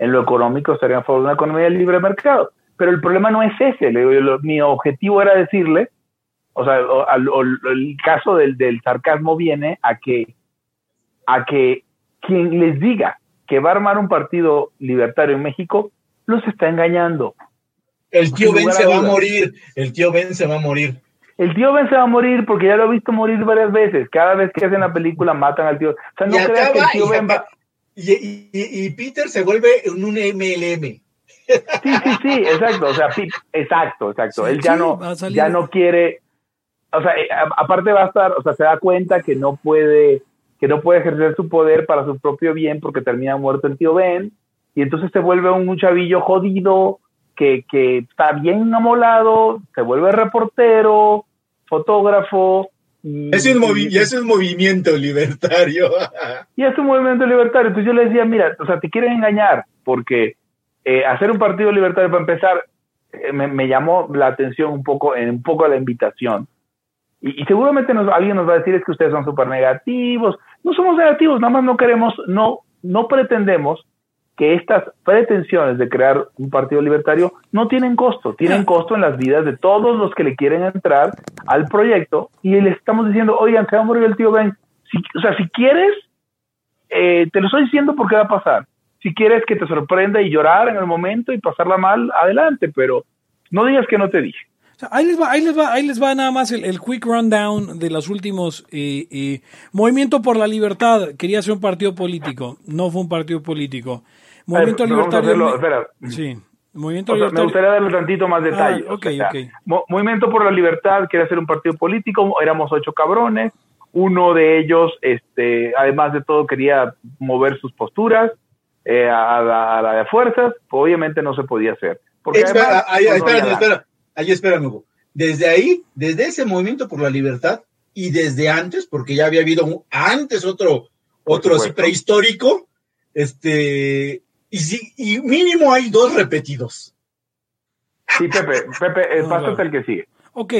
en lo económico estaría a favor de una economía de libre mercado. Pero el problema no es ese, mi objetivo era decirle, o sea, o- al- o- el caso del, del sarcasmo viene a que a que quien les diga que va a armar un partido libertario en México los está engañando. El tío Ben se va a morir, el tío Ben se va a morir. El tío Ben se va a morir porque ya lo he visto morir varias veces. Cada vez que hacen la película matan al tío. O sea, no y creas que el tío Ben va... y- y- y- Peter se vuelve en un MLM. Sí, sí, sí, exacto. O sea, sí, exacto, exacto. Sí, Él ya sí, no, ya no quiere, o sea, eh, aparte va a estar, o sea, se da cuenta que no puede, que no puede ejercer su poder para su propio bien porque termina muerto el tío Ben y entonces se vuelve un chavillo jodido que, que está bien amolado, se vuelve reportero, fotógrafo. Y, Es un, movi- y- y es un movimiento libertario. y es un movimiento libertario. Entonces yo le decía, mira, o sea, te quieren engañar, porque eh, hacer un partido libertario para empezar eh, me, me llamó la atención un poco, en un poco la invitación. Y, y seguramente nos- alguien nos va a decir es que ustedes son súper negativos. No somos negativos, nada más no queremos, no, no pretendemos que estas pretensiones de crear un partido libertario no tienen costo, tienen costo en las vidas de todos los que le quieren entrar al proyecto y le estamos diciendo, oigan, se va a morir el tío Ben. Si, o sea, si quieres, eh, te lo estoy diciendo porque va a pasar. Si quieres que te sorprenda y llorar en el momento y pasarla mal, adelante, pero no digas que no te dije. O sea, ahí les va, ahí les va, ahí les va nada más el, el quick rundown de los últimos eh, eh, Movimiento por la Libertad quería ser un partido político, no fue un partido político. Movimiento ver, vamos a Libertario. hacerlo, espera. Sí. Movimiento O sea, me gustaría darle tantito más detalle. Ah, ok, O sea, ok. Mo- Movimiento por la Libertad quiere hacer un partido político, éramos ocho cabrones, uno de ellos, este, además de todo, quería mover sus posturas eh, a, la, a la de fuerzas, obviamente no se podía hacer. Porque Espera, además, ahí, pues, no espera. Ahí espérame, Hugo. Desde ahí, desde ese movimiento por la libertad y desde antes, porque ya había habido un- antes otro, otro así prehistórico, este, y, sí, y mínimo hay dos repetidos. Sí, Pepe, Pepe, No, pásate no. el que sigue. Ok.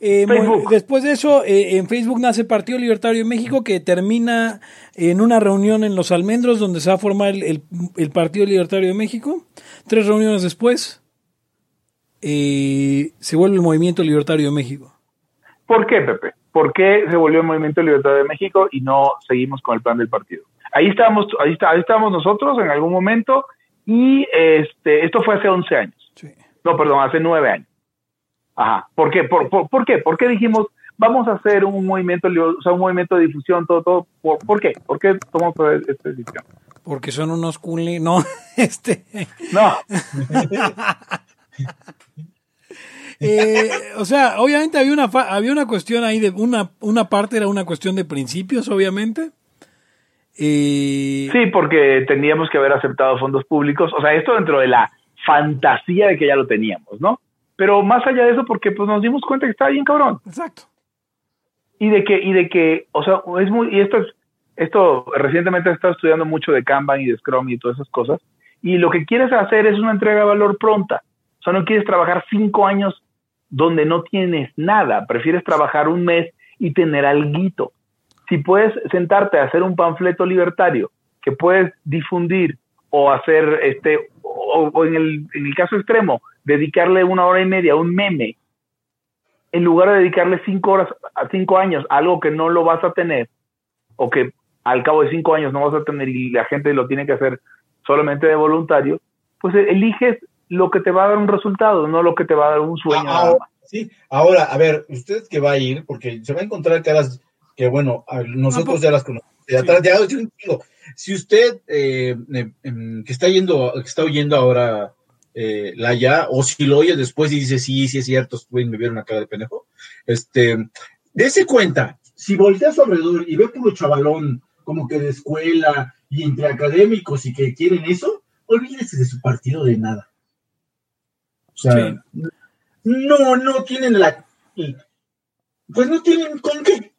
Eh, después de eso, eh, en Facebook nace el Partido Libertario de México que termina en una reunión en Los Almendros donde se va a formar el, el- el Partido Libertario de México. Tres reuniones después, eh, se vuelve el Movimiento Libertario de México. ¿Por qué, Pepe? ¿Por qué se volvió el Movimiento Libertad de México y no seguimos con el plan del partido? Ahí estábamos, ahí, está, ahí estábamos nosotros en algún momento y este, esto fue hace 11 años. Sí. No, perdón, hace 9 años. Ajá. ¿Por qué? ¿Por, por, por qué? ¿Por qué dijimos vamos a hacer un movimiento, o sea, un movimiento de difusión, todo, todo? ¿Por, por qué? ¿Por qué tomamos esta decisión? Porque son unos culi, no, este. No. Eh, o sea, obviamente había una había una cuestión ahí de una una parte era una cuestión de principios, obviamente. Eh, Sí, porque teníamos que haber aceptado fondos públicos. O sea, esto dentro de la fantasía de que ya lo teníamos, ¿no? Pero más allá de eso, porque pues nos dimos cuenta que estaba bien cabrón. Exacto. Y de que, y de que, o sea, es muy, y esto es, esto recientemente he estado estudiando mucho de Kanban y de Scrum y todas esas cosas. Y lo que quieres hacer es una entrega de valor pronta. O sea, no quieres trabajar cinco años donde no tienes nada. Prefieres trabajar un mes y tener alguito. Si puedes sentarte a hacer un panfleto libertario que puedes difundir o hacer este, o, o en, el, en el caso extremo, dedicarle una hora y media a un meme, en lugar de dedicarle cinco horas a cinco años a algo que no lo vas a tener, o que al cabo de cinco años no vas a tener y la gente lo tiene que hacer solamente de voluntario, pues eliges lo que te va a dar un resultado, no lo que te va a dar un sueño. nada Ahora, sí, ahora, a ver, usted que va a ir, porque se va a encontrar caras que, bueno, nosotros ya las conocemos. de atrás, ya, entiendo. Si usted eh, eh, em, que está yendo, que está oyendo ahora eh, la ya, o si lo oye después y dice, sí, sí es cierto, me vieron cara de pendejo, este, dése cuenta, si voltea a su alrededor y ve puro chavalón, como que de escuela y entre académicos y que quieren eso, olvídese de su partido de nada. O sea, no, no tienen la. Pues no tienen con qué.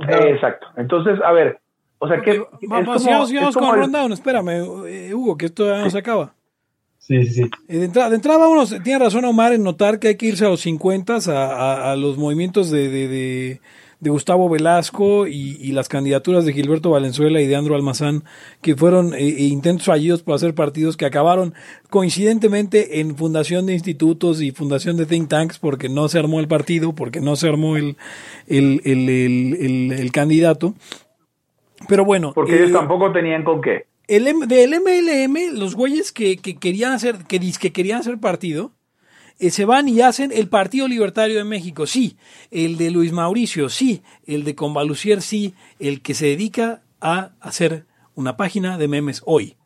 Exacto. Entonces, a ver, o sea, que Vamos, sigamos, con el- rundown. Espérame, eh, Hugo, que esto ya no se acaba. Sí, sí, sí. Eh, De entrada, de entrada, vámonos, tiene razón Omar en notar que hay que irse a los 50, a, a- a los movimientos de, de- de- de Gustavo Velasco y, y las candidaturas de Gilberto Valenzuela y de Andro Almazán, que fueron eh, eh, intentos fallidos por hacer partidos que acabaron coincidentemente en fundación de institutos y fundación de think tanks, porque no se armó el partido, porque no se armó el, el, el- el- candidato. Pero bueno. Porque eh, ellos tampoco tenían con qué. el M- del MLM, los güeyes que, que querían hacer, que, que querían hacer partido, eh, se van y hacen el Partido Libertario de México, sí, el de Luis Mauricio, sí, el de Convalucier, sí, el que se dedica a hacer una página de memes hoy.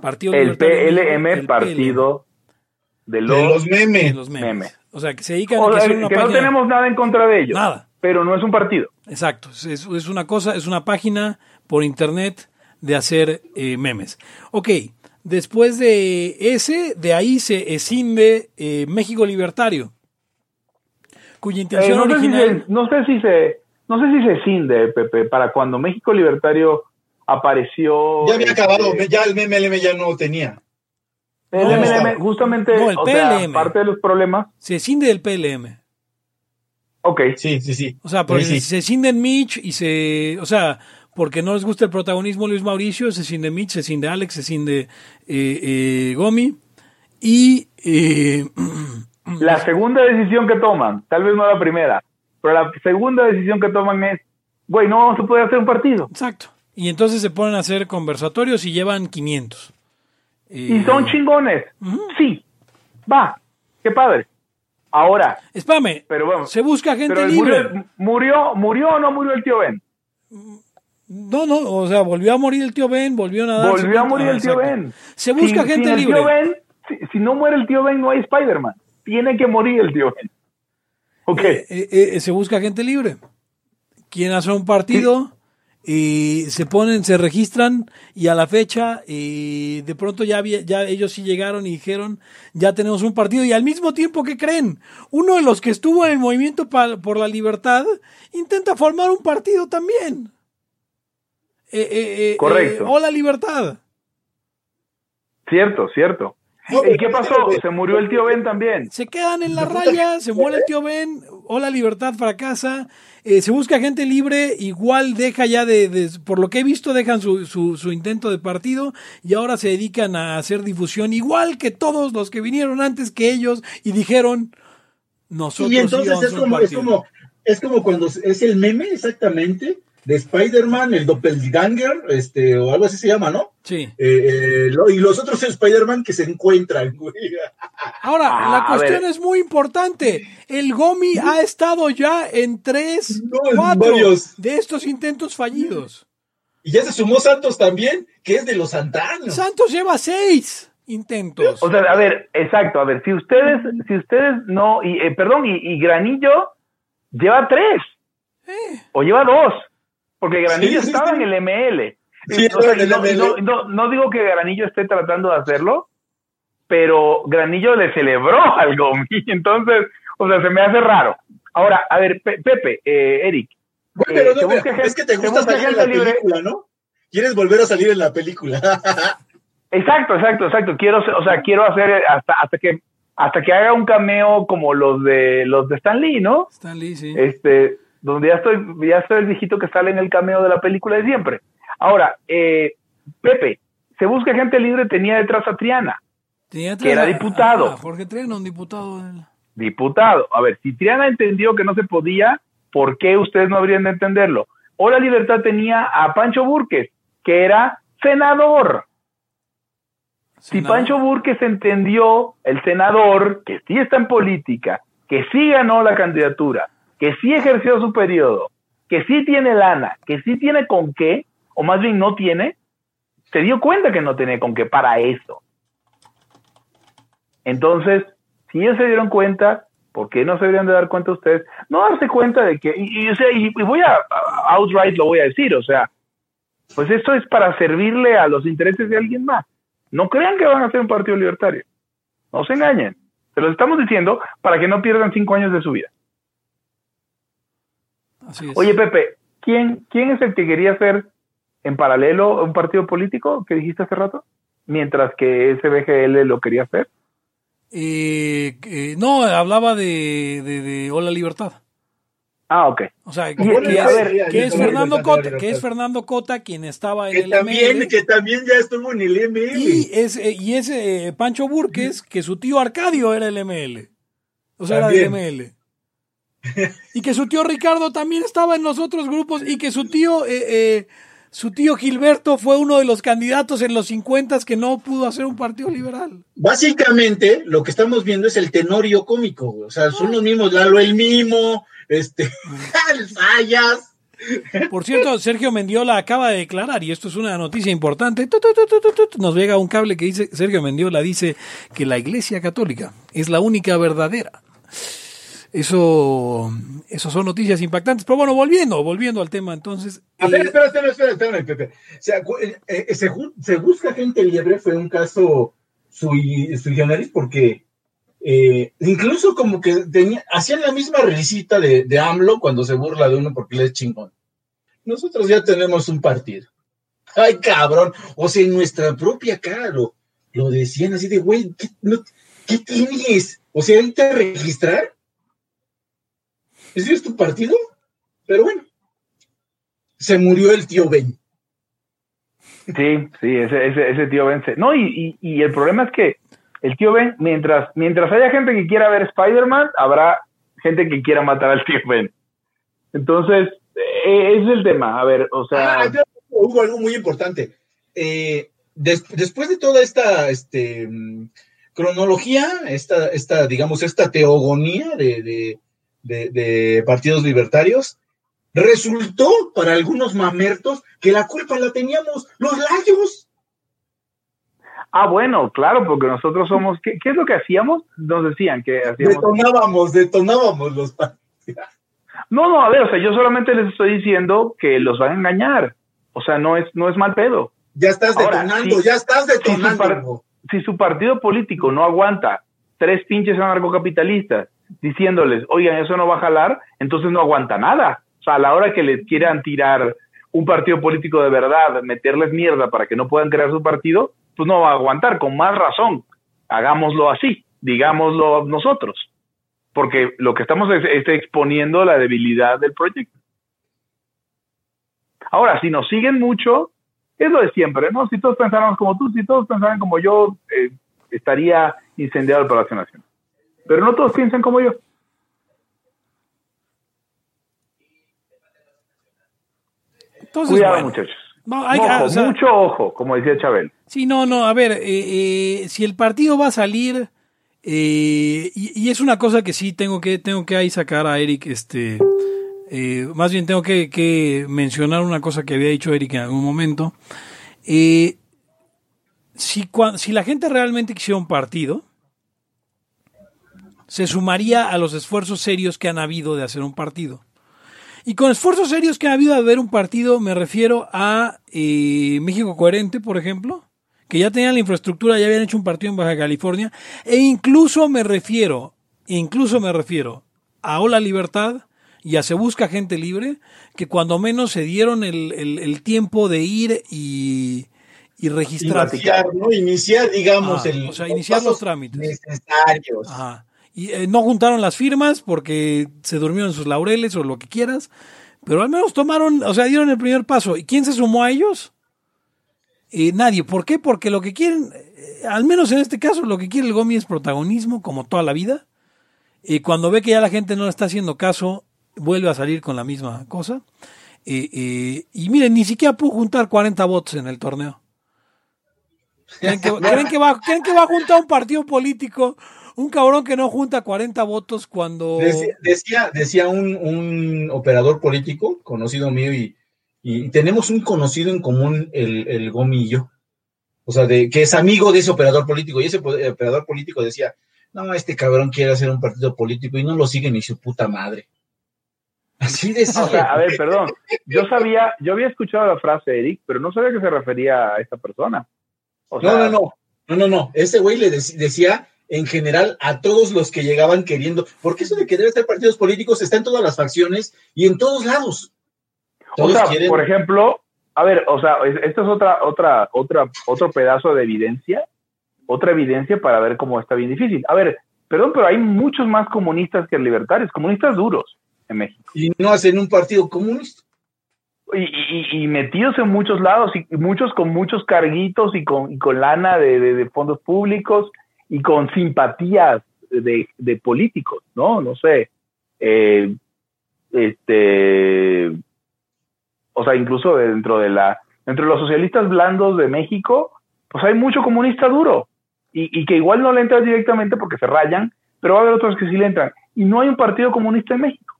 Partido El Libertario de México, PLM, el Partido de los, de los PLM, de memes. los memes. memes. O sea, que se dedican O a sea, hacer que una no página. tenemos nada en contra de ellos. Nada. Pero no es un partido. Exacto, es, es una cosa, es una página por internet de hacer eh, memes. Ok, después de ese, de ahí se escinde eh, México Libertario, cuya Eh, intención sé si original... se, no sé si se, no sé si se cinde, Pepe, para cuando México Libertario apareció. Ya había este, acabado, ya el MLM ya no tenía. El No, MLM, justamente, no, el o sea, PLM. parte de los problemas. Se escinde del PLM. Ok, Sí, sí, sí. O sea, porque Sí, sí. se escinden Mitch y se... O sea, porque no les gusta el protagonismo de Luis Mauricio, se escinde Mitch, se escinde Alex, se escinde eh, eh, Gomi. Y... eh, la segunda decisión que toman, tal vez no la primera, pero la segunda decisión que toman es, güey, no vamos a poder hacer un partido. Exacto. Y entonces se ponen a hacer conversatorios y llevan 500. Y Eh, son chingones. Ujú. Sí, va, qué padre. Ahora, Espérame, pero bueno, se busca gente pero libre. murió, murió, murió o no murió el tío Ben. No, no, o sea, volvió a morir el tío Ben, volvió a nadar. Volvió a morir Ah, el tío exacto. Ben. Se busca Sin- gente sin el libre. tío Ben, si, si no muere el tío Ben, no hay Spider-Man. Tiene que morir el tío Ben. Ok. Eh, eh, eh, se busca gente libre. Quieren hacer un partido y se ponen, se registran y a la fecha y de pronto ya, había- ya ellos sí llegaron y dijeron ya tenemos un partido y al mismo tiempo que creen uno de los que estuvo en el movimiento pa- por la libertad intenta formar un partido también. Eh, eh, eh, Correcto. eh, hola libertad. Cierto, cierto. ¿Y qué pasó? Se murió el tío Ben también. Se quedan en la raya, se muere el tío Ben, hola libertad fracasa, eh, se busca gente libre, igual deja ya de, de- por lo que he visto, dejan su, su, su intento de partido y ahora se dedican a hacer difusión, igual que todos los que vinieron antes que ellos y dijeron, nosotros Y entonces es como, es partido". como, es como cuando es el meme exactamente de Spider-Man, el Doppelganger, este, o algo así se llama, ¿no? Sí. Eh, eh, lo- y los otros Spider-Man que se encuentran, güey. Ahora, Ah, la cuestión es muy importante. El Gomi ha estado ya en tres, No, cuatro varios. de estos intentos fallidos. Y ya se sumó Santos también, que es de los antaños. Santos lleva seis intentos. O sea, a ver, exacto, a ver, si ustedes, si ustedes no, y, eh, perdón, y, y Granillo lleva tres, o lleva dos, porque Granillo Sí, sí, estaba sí. en el ML. Sí, Eh, o sea, estaba en el no, ML. no- no- no digo que Granillo esté tratando de hacerlo, pero Granillo le celebró al Gomi, entonces, o sea, se me hace raro. Ahora, a ver, Pe- Pepe, eh, Eric, eh, pero se no, busca pero gente- es que te gusta salir en la libre. película, ¿no? Quieres volver a salir en la película. Exacto, exacto, exacto. Quiero, o sea, quiero hacer hasta, hasta que, hasta que haga un cameo como los de los de Stan Lee, ¿no? Stan Lee, sí. Este, donde ya estoy, ya estoy el viejito que sale en el cameo de la película de siempre. Ahora, eh, Pepe, se busca gente libre, tenía detrás a Triana, Tenía que era a- diputado. a Jorge Triana, un diputado. del- diputado. A ver, si Triana entendió que no se podía, ¿por qué ustedes no habrían de entenderlo? Hola Libertad tenía a Pancho Burques, que era senador. Si. Pancho Burques entendió, el senador, que sí está en política, que sí ganó la candidatura, que sí ejerció su periodo, que sí tiene lana, que sí tiene con qué, o más bien no tiene, se dio cuenta que no tenía con qué para eso. Entonces, si ellos se dieron cuenta, ¿por qué no se deberían de dar cuenta ustedes? No darse cuenta de que, y, y, y- y voy a- outright lo voy a decir, o sea, pues esto es para servirle a los intereses de alguien más. No crean que van a ser un partido libertario. No se engañen. Se los estamos diciendo para que no pierdan cinco años de su vida. Así es. Oye, Pepe, ¿quién, ¿quién es el que quería hacer en paralelo un partido político que dijiste hace rato? Mientras que SBGL lo quería hacer. Eh, eh, no, hablaba de, de, de Hola Libertad. Ah, ok. O sea, que, a es, ver, que es Hola Fernando Cota, que es. Fernando Cota quien estaba en que el también, ML. que también ya estuvo en el ML. Y es, eh, y es eh, Pancho Burques, que su tío Arcadio era el ML. O sea, era También. del ML. Y que su tío Ricardo también estaba en los otros grupos y que su tío, eh, eh, su tío Gilberto fue uno de los candidatos en los 50 que no pudo hacer un partido liberal. Básicamente, lo que estamos viendo es el tenorio cómico. O sea, son los mismos, Lalo el mimo, este, el Sayas. Por cierto, Sergio Mendiola acaba de declarar, y esto es una noticia importante, nos llega un cable que dice, Sergio Mendiola dice que la Iglesia Católica es la única verdadera. Eso, eso son noticias impactantes. Pero bueno, volviendo, volviendo al tema, entonces. A ver, eh, espera, espera, espera, espera, Pepe. O sea, eh, eh, se, se busca gente libre fue un caso sui, sui generis porque eh, incluso como que tenía, hacían la misma risita de, de AMLO cuando se burla de uno porque le es chingón. Nosotros ya tenemos un partido. Ay, cabrón. O sea, en nuestra propia cara lo, lo decían así de, güey, ¿qué, no- ¿qué tienes? O sea, ¿ahí te registrar? ¿Ese es tu partido? Pero bueno, se murió el tío Ben. Sí, sí, ese, ese, ese tío Ben. se- No, y, y, y el problema es que el tío Ben, mientras, mientras haya gente que quiera ver Spider-Man, habrá gente que quiera matar al tío Ben. Entonces, ese es el tema. A ver, o sea. Ah, hubo algo muy importante. Eh, des- después de toda esta este, mm, cronología, esta, esta, digamos, esta teogonía de, de- de- de partidos libertarios, resultó para algunos mamertos que la culpa la teníamos los layos. Ah, bueno, claro, porque nosotros somos. ¿Qué, qué es lo que hacíamos? Nos decían que hacíamos. Detonábamos, detonábamos los partidos. No, no, a ver, o sea, yo solamente les estoy diciendo que los van a engañar. O sea, no es, no es mal pedo. Ya estás Ahora, detonando, ya estás detonando. para- Si su partido político no aguanta tres pinches anarcocapitalistas diciéndoles, oigan, eso no va a jalar, entonces no aguanta nada. O sea, a la hora que les quieran tirar un partido político de verdad, meterles mierda para que no puedan crear su partido, pues no va a aguantar, con más razón. Hagámoslo así, digámoslo nosotros. Porque lo que estamos es, es exponiendo la debilidad del proyecto. Ahora, si nos siguen mucho, es lo de siempre, ¿no? Si todos pensáramos como tú, si todos pensaran como yo, eh, estaría incendiado el Palacio Nacional. Pero no todos piensan como yo. Entonces, Cuidado, bueno. muchachos. No, hay- Ojo, ah, o sea- mucho ojo, como decía Chabel. Sí, no, no, a ver, eh, eh, si el partido va a salir, eh, y, y es una cosa que sí tengo que, tengo que ahí sacar a Eric, este, eh, más bien tengo que, que mencionar una cosa que había dicho Eric en algún momento. Eh, si, cua- si la gente realmente quisiera un partido, se sumaría a los esfuerzos serios que han habido de hacer un partido. Y con esfuerzos serios que ha habido de ver un partido, me refiero a eh, México Coherente, por ejemplo, que ya tenían la infraestructura, ya habían hecho un partido en Baja California, e incluso me refiero, incluso me refiero a Hola Libertad y a Se Busca Gente Libre, que cuando menos se dieron el, el- el tiempo de ir y, y registrar. Iniciar, ¿no? Iniciar, digamos, Ah, el, o sea, iniciar los pasos trámites. necesarios. Ajá. Y eh, no juntaron las firmas porque se durmieron en sus laureles o lo que quieras, pero al menos tomaron, o sea, dieron el primer paso. ¿Y quién se sumó a ellos? Eh, nadie. ¿Por qué? Porque lo que quieren, eh, al menos en este caso, lo que quiere el Gomi es protagonismo, como toda la vida. Y cuando ve que ya la gente no le está haciendo caso, vuelve a salir con la misma cosa. Eh, y miren, ni siquiera pudo juntar 40 votos en el torneo. ¿Creen que, creen que va, creen que va a juntar un partido político? Un cabrón que no junta 40 votos cuando... Decía, decía, decía un, un operador político, conocido mío, y, y tenemos un conocido en común, el, el Gomi y yo. O sea, de, que es amigo de ese operador político. Y ese po- operador político decía, no, este cabrón quiere hacer un partido político y no lo sigue ni su puta madre. Así decía. O sea, a ver, perdón. Yo sabía, yo había escuchado la frase, Eric, pero no sabía que se refería a esta persona. O sea, no, no, no, no, no, no. Ese güey le dec- decía en general a todos los que llegaban queriendo, porque eso de querer hacer partidos políticos está en todas las facciones y en todos lados. O Todos sea, quieren- por ejemplo, a ver, o sea, es- esto es otra, otra, otra, otro pedazo de evidencia, otra evidencia para ver cómo está bien difícil. A ver, perdón, pero hay muchos más comunistas que libertarios, comunistas duros en México. y no hacen un partido comunista. Y, y- y metidos en muchos lados, y, y muchos con muchos carguitos y con, y con lana de, de- de fondos públicos y con simpatías de, de políticos, ¿no? No sé. eh, este. O sea, incluso dentro de la. Dentro de los socialistas blandos de México, pues hay mucho comunista duro. Y, y que igual no le entran directamente porque se rayan, pero va a haber otros que sí le entran. Y no hay un partido comunista en México.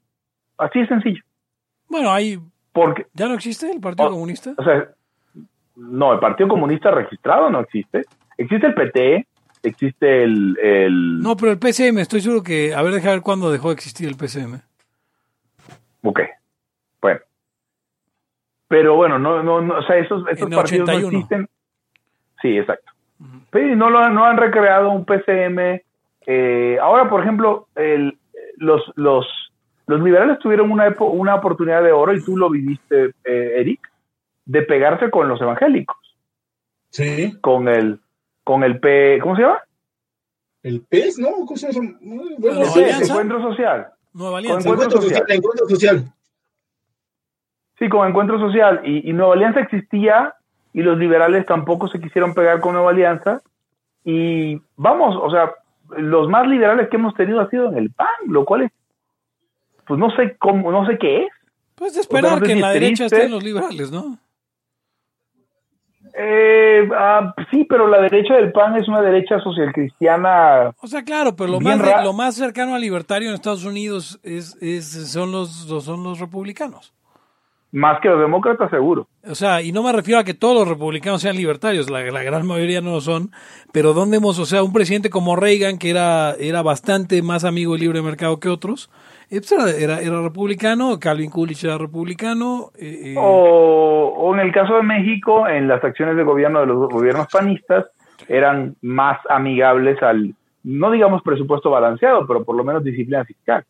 Así de sencillo. Bueno, ahí Porque, ya no existe el Partido. Comunista. o sea, no, el Partido Comunista registrado no existe. Existe el PT, existe el... el No, pero el PCM, estoy seguro que... A ver, deja ver cuándo dejó de existir el PCM. Ok, bueno. Pero bueno, no, no, no o sea, esos, En el partidos 81. no existen. Sí, exacto. Pero no, lo, han- no han recreado un PCM. eh, ahora, por ejemplo, el, los, los, los liberales tuvieron una, una oportunidad de oro, y tú lo viviste, eh, Eric, de pegarse con los evangélicos, Sí. con el, con el P, ¿cómo se llama? El PES, ¿no? ¿Cómo se llama? Muy bueno, No, Sí, sí, Alianza. Encuentro Social. Nueva Con Alianza. encuentro Encuentro social. social, encuentro social. Sí, con Encuentro Social. Y, y Nueva Alianza existía y los liberales tampoco se quisieron pegar con Nueva Alianza. Y vamos, o sea, los más liberales que hemos tenido ha sido en el PAN, lo cual es, pues no sé cómo, no sé qué es. Pues de esperar O sea, no sé que en la es derecha triste. estén los liberales, ¿no? Eh, ah, sí, pero la derecha del PAN es una derecha social cristiana. O sea, claro, pero lo más, de- lo más cercano al libertario en Estados Unidos es, es, son, los, son los republicanos. Más que los demócratas, seguro. O sea, y no me refiero a que todos los republicanos sean libertarios, la, la gran mayoría no lo son, pero ¿dónde hemos, o sea, un presidente como Reagan, que era, era bastante más amigo del libre mercado que otros, era, era, republicano, Calvin Coolidge era republicano, eh, eh, O, o en el caso de México, en las acciones de gobierno de los gobiernos panistas eran más amigables al, no digamos presupuesto balanceado, pero por lo menos disciplina fiscal,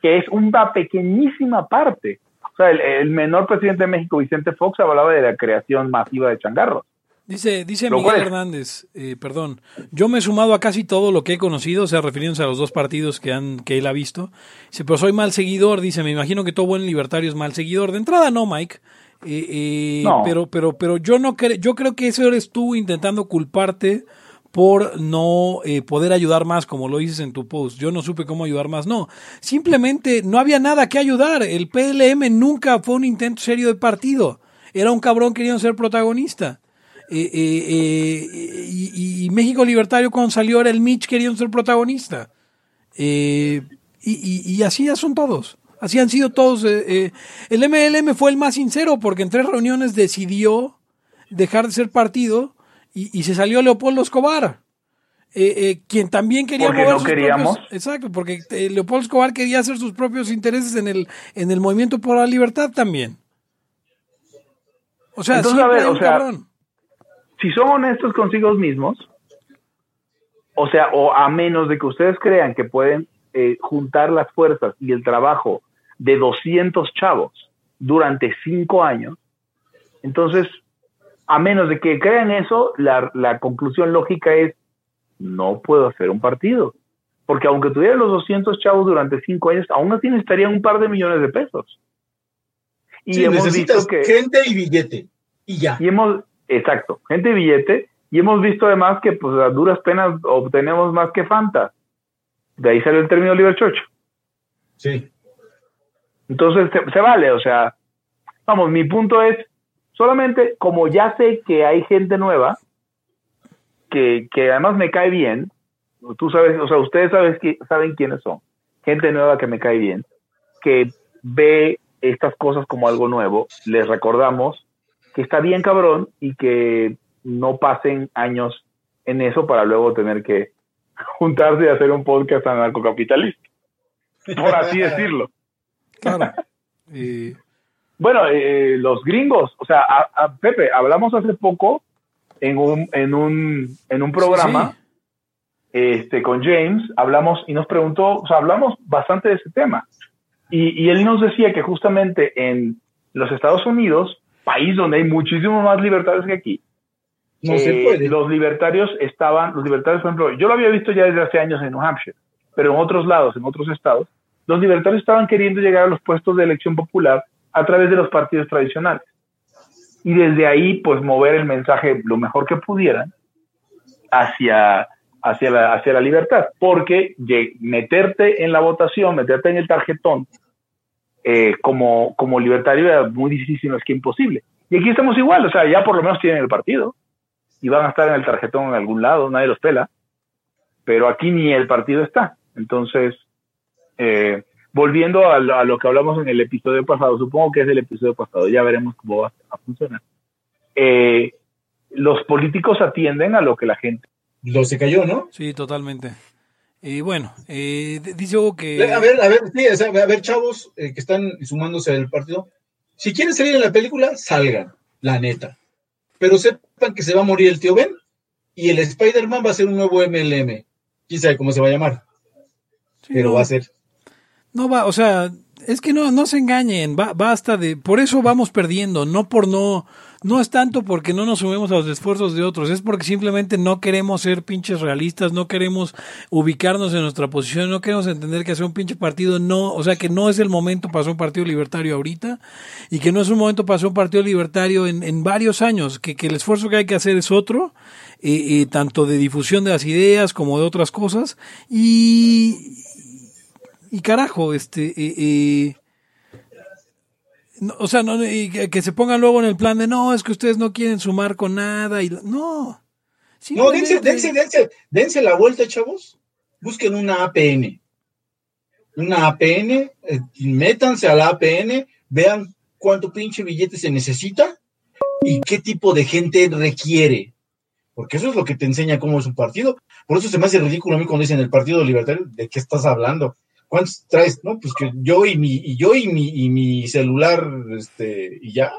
que es una pequeñísima parte. O sea, el, el menor presidente de México, Vicente Fox, hablaba de la creación masiva de changarros. Dice, dice Miguel cual Hernández, eh, perdón, yo me he sumado a casi todo lo que he conocido, o sea, refiriéndose a los dos partidos que, han, que él ha visto. Dice, pero soy mal seguidor, dice, me imagino que todo buen libertario es mal seguidor. De entrada no, Mike, eh, eh, No. pero, pero, pero yo no creo, yo creo que eso eres tú intentando culparte por no eh, poder ayudar más, como lo dices en tu post. Yo no supe cómo ayudar más. No, simplemente no había nada que ayudar. El PLM nunca fue un intento serio de partido. Era un cabrón queriendo ser protagonista. Eh, eh, eh, y, y México Libertario cuando salió era el Mitch queriendo ser protagonista. Eh, y, y- y así ya son todos. Así han sido todos. eh, eh. El MLM fue el más sincero porque en tres reuniones decidió dejar de ser partido y, se salió Leopoldo Escobar. quien también quería Porque mover no sus queríamos. propios- exacto, porque Leopoldo Escobar quería hacer sus propios intereses en el, en el movimiento por la libertad también. O sea, Entonces, a ver, hay un o sea, cabrón. Si son honestos consigo mismos, o sea, o a menos de que ustedes crean que pueden eh, juntar las fuerzas y el trabajo de 200 chavos durante cinco años, entonces, a menos de que crean eso, la, la conclusión lógica es, no puedo hacer un partido. Porque aunque tuvieran los 200 chavos durante cinco años, aún así necesitarían un par de millones de pesos. Y Sí, hemos necesitas visto que... gente y billete. Y ya. Y hemos, exacto, gente y billete, y hemos visto además que pues a duras penas obtenemos más que Fanta. De ahí sale el término liberchocho. Sí. Entonces se, se vale, o sea, vamos, mi punto es, solamente como ya sé que hay gente nueva, que, que además me cae bien, tú sabes, o sea, ustedes sabes que, saben quiénes son, gente nueva que me cae bien, que ve estas cosas como algo nuevo, les recordamos que está bien cabrón y que no pasen años en eso para luego tener que juntarse y hacer un podcast anarcocapitalista, por así decirlo. Claro. Eh, Bueno, eh, los gringos, o sea, a, a- Pepe, hablamos hace poco en un, en un, en un programa sí, Este, con James, hablamos y nos preguntó, o sea, hablamos bastante de ese tema. Y, y él nos decía que justamente en los Estados Unidos, país donde hay muchísimo más libertades que aquí, No se eh, puede. los libertarios estaban, los libertarios, por ejemplo, yo lo había visto ya desde hace años en New Hampshire, pero en otros lados, en otros estados, los libertarios estaban queriendo llegar a los puestos de elección popular a través de los partidos tradicionales. Y desde ahí, pues, mover el mensaje lo mejor que pudieran hacia, hacia, la, hacia la libertad. Porque meterte en la votación, meterte en el tarjetón, eh, como, como libertario era muy difícil, no es que imposible. Y aquí estamos igual, o sea, ya por lo menos tienen el partido y van a estar en el tarjetón en algún lado, nadie los pela, pero aquí ni el partido está. Entonces, eh, volviendo a lo, a lo que hablamos en el episodio pasado, supongo que es el episodio pasado, ya veremos cómo va a funcionar. Eh, los políticos atienden a lo que la gente. Lo se cayó, ¿no? sí, totalmente. Y bueno, eh, dice Hugo que... A ver, a ver, sí, a ver, chavos eh, que están sumándose al partido. Si quieren salir en la película, salgan, la neta. Pero sepan que se va a morir el tío Ben y el Spider-Man va a ser un nuevo MLM. Quién sabe cómo se va a llamar, Sí, pero no, va a ser. No va, o sea, es que no, no se engañen, ba- basta de, por eso vamos perdiendo, no por no, no es tanto porque no nos sumemos a los esfuerzos de otros, es porque simplemente no queremos ser pinches realistas, no queremos ubicarnos en nuestra posición, no queremos entender que hacer un pinche partido no, o sea, que no es el momento para hacer un partido libertario ahorita y que no es un momento para hacer un partido libertario en, en varios años, que, que el esfuerzo que hay que hacer es otro, eh, eh, tanto de difusión de las ideas como de otras cosas y, y carajo, este, eh, eh, no, o sea, no, y que, que se pongan luego en el plan de no, es que ustedes no quieren sumar con nada y no. No, dense, dense, dense, dense la vuelta, chavos. Busquen una APN. Una APN, eh, métanse a la APN, vean cuánto pinche billete se necesita y qué tipo de gente requiere. Porque eso es lo que te enseña cómo es un partido. Por eso se me hace ridículo a mí cuando dicen el partido libertario, ¿de qué estás hablando? ¿Cuántos traes? No, pues que yo y mi, y yo y mi, y mi celular, este, y ya.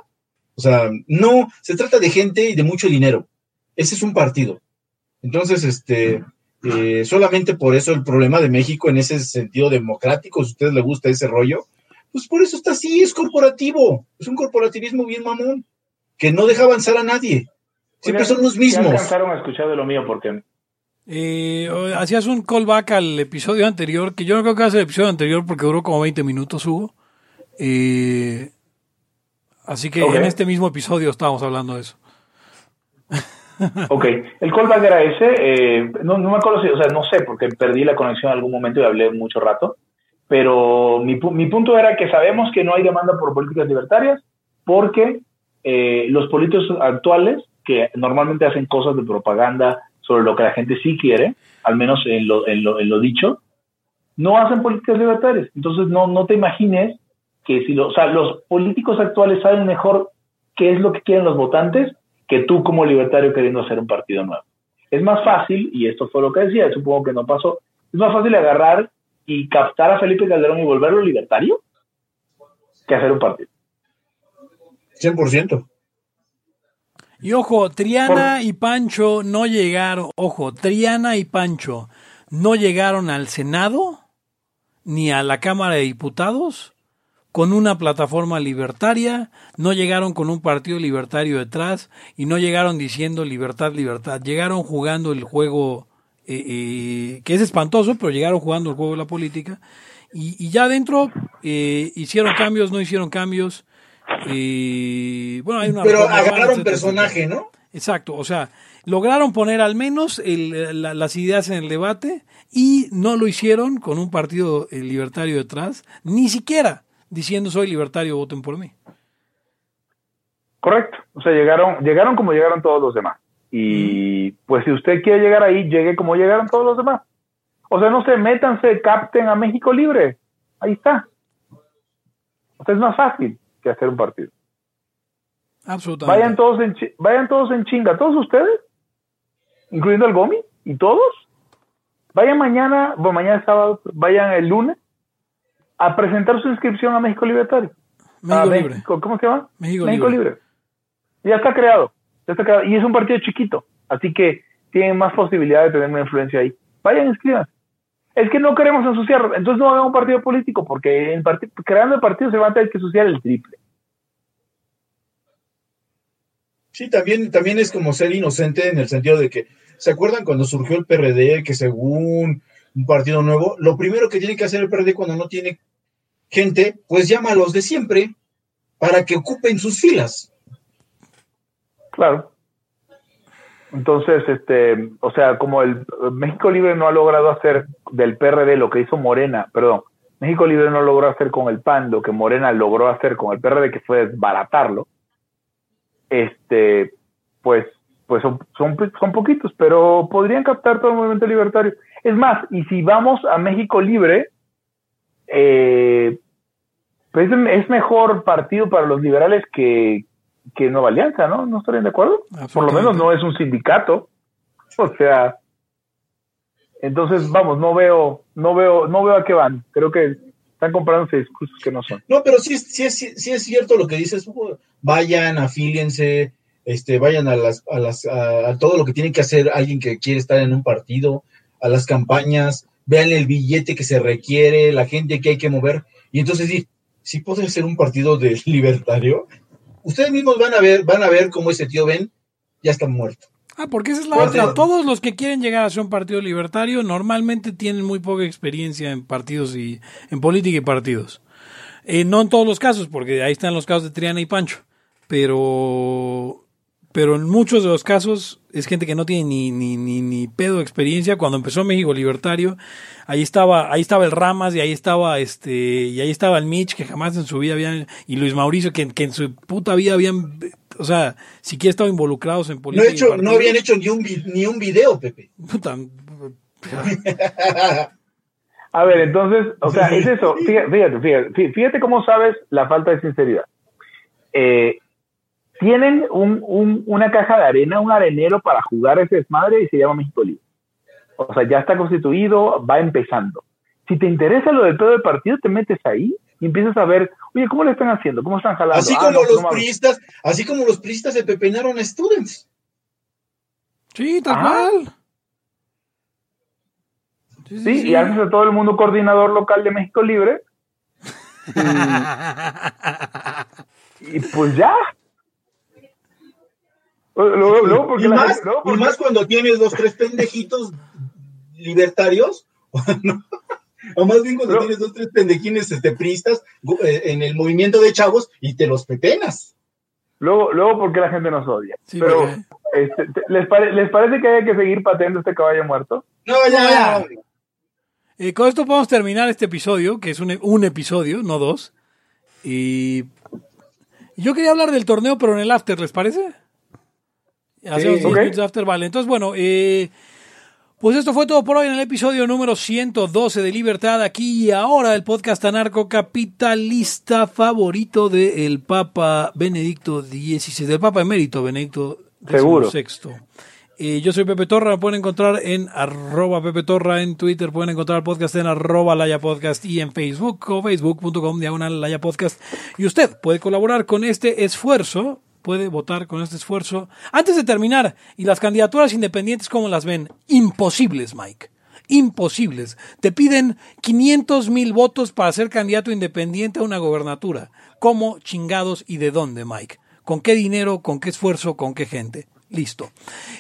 O sea, no, se trata de gente y de mucho dinero. Ese es un partido. Entonces, este, eh, solamente por eso el problema de México en ese sentido democrático, si a ustedes les gusta ese rollo, pues por eso está así, es corporativo, es un corporativismo bien mamón, que no deja avanzar a nadie. Siempre Oigan, son los ya mismos. alcanzaron a escuchar de lo mío porque Eh, hacías un callback al episodio anterior, que yo no creo que hace el episodio anterior porque duró como 20 minutos, Hugo. Eh, así que en este mismo episodio estábamos hablando de eso. Ok, el callback era ese. eh, no, no me acuerdo si, o sea, no sé, porque perdí la conexión en algún momento y hablé mucho rato. Pero mi punto era que sabemos que no hay demanda por políticas libertarias porque eh, los políticos actuales, que normalmente hacen cosas de propaganda sobre lo que la gente sí quiere, al menos en lo, en lo, en lo dicho, no hacen políticas libertarias. Entonces, no, no te imagines que si lo, o sea, los políticos actuales saben mejor qué es lo que quieren los votantes que tú como libertario queriendo hacer un partido nuevo. Es más fácil, y esto fue lo que decía, supongo que no pasó, es más fácil agarrar y captar a Felipe Calderón y volverlo libertario que hacer un partido. 100%. Y ojo, Triana y Pancho no llegaron, ojo, Triana y Pancho no llegaron al Senado ni a la Cámara de Diputados con una plataforma libertaria, no llegaron con un partido libertario detrás y no llegaron diciendo libertad, libertad, llegaron jugando el juego eh, eh, que es espantoso, pero llegaron jugando el juego de la política y, y ya adentro eh, hicieron cambios, no hicieron cambios. Y bueno, hay una Pero agarraron etcétera, personaje, etcétera. ¿no? Exacto, o sea, lograron poner al menos el- la- las ideas en el debate y no lo hicieron con un partido eh, libertario detrás, ni siquiera diciendo soy libertario, voten por mí. Correcto. O sea, llegaron, llegaron como llegaron todos los demás. Y pues si usted quiere llegar ahí, llegue como llegaron todos los demás. O sea, no se métanse, capten a México Libre. Ahí está. O sea, es más fácil que hacer un partido. Absolutamente. Vayan todos en, vayan todos en chinga, todos ustedes, incluyendo el Gomi y todos. Vayan mañana, bueno, mañana es sábado, vayan el lunes a presentar su inscripción a México Libertario. México Libre. México, ¿Cómo se llama? México México Libre. Libre. Ya está creado. Ya está creado. Y es un partido chiquito. Así que tienen más posibilidad de tener una influencia ahí. Vayan, inscríbanse. Es que no queremos ensuciar. Entonces no hagan un partido político, porque creando el partido se va a tener que ensuciar el triple. Sí, también, también es como ser inocente en el sentido de que, ¿se acuerdan cuando surgió el PRD, que según un partido nuevo, lo primero que tiene que hacer el PRD cuando no tiene gente, pues llama a los de siempre para que ocupen sus filas? Claro. Entonces, este, o sea, como el México Libre no ha logrado hacer del PRD lo que hizo Morena, perdón, México Libre no logró hacer con el PAN lo que Morena logró hacer con el PRD, que fue desbaratarlo, este, pues, pues son, son, poquitos, pero podrían captar todo el movimiento libertario. Es más, y si vamos a México Libre, eh, pues es mejor partido para los liberales que, que Nueva Alianza, ¿no? ¿No estarían de acuerdo? Por lo menos no es un sindicato. O sea, entonces vamos, no veo, no veo, no veo a qué van. Creo que están comprándose discursos que no son. No, pero sí, es- sí, es, sí es cierto lo que dices. Vayan, afíliense, este, vayan a las, a las, a, a todo lo que tiene que hacer alguien que quiere estar en un partido, a las campañas, vean el billete que se requiere, la gente que hay que mover, y entonces sí, sí puede ser un partido de libertario. Ustedes mismos van a ver, van a ver cómo ese tío Ben ya está muerto. Ah, porque esa es la otra. Todos los que quieren llegar a ser un partido libertario normalmente tienen muy poca experiencia en partidos y en política y partidos. Eh, no en todos los casos, porque ahí están los casos de Triana y Pancho. Pero, pero en muchos de los casos es gente que no tiene ni, ni, ni, ni pedo de experiencia. Cuando empezó México Libertario, ahí estaba, ahí estaba el Ramas y ahí estaba este, y ahí estaba el Mitch, que jamás en su vida habían, y Luis Mauricio, que, que en su puta vida habían, o sea, siquiera estado involucrados en No, política. he y hecho, no habían hecho ni un, ni un video, Pepe. Puta, A ver, entonces, o sea, es eso. Fíjate, fíjate, fíjate, fíjate cómo sabes la falta de sinceridad. Eh, tienen un, un- una caja de arena, un arenero para jugar ese desmadre y se llama México Libre. O sea, ya está constituido, va empezando. Si te interesa lo del pedo del partido, te metes ahí y empiezas a ver, oye, ¿cómo le están haciendo? ¿Cómo están jalando? Así Ah, como no, los no priistas, así como los priistas se pepenaron a students. sí, tal cual. Sí, sí, Sí, sí. y haces a todo el mundo coordinador local de México Libre. Y, y pues ya. Luego, luego, porque y, la más, gente- y porque- más cuando tienes dos, tres pendejitos libertarios, ¿no? o más bien cuando tienes dos, tres pendejines este, priistas gu- eh, en el movimiento de chavos y te los pepenas. Luego, luego ¿por qué la gente nos odia? Sí, Pero, porque- este, te- ¿les, pare- ¿les parece que haya que seguir pateando este caballo muerto? No, ya. ya. Eh, con esto podemos terminar este episodio, que es un, un episodio, no dos. Y yo quería hablar del torneo, pero en el after, ¿les parece? Hacemos diez ok. minutos de after, vale. Entonces, bueno, eh, pues esto fue todo por hoy en el episodio número 112 de Libertad, aquí y ahora, el podcast anarcocapitalista favorito del Papa Benedicto XVI, del Papa Emérito Benedicto. XVI. Eh, yo soy Pepe Torra, me pueden encontrar en arroba Pepe Torra en Twitter, pueden encontrar el podcast en arroba Laya Podcast y en Facebook o facebook.com diagonal Laya Podcast. Y usted puede colaborar con este esfuerzo, puede votar con este esfuerzo. Antes de terminar, y las candidaturas independientes, ¿cómo las ven? Imposibles, Mike. Imposibles. Te piden 500 mil votos para ser candidato independiente a una gobernatura. ¿Cómo, chingados y de dónde, Mike? ¿Con qué dinero, con qué esfuerzo, con qué gente? Listo.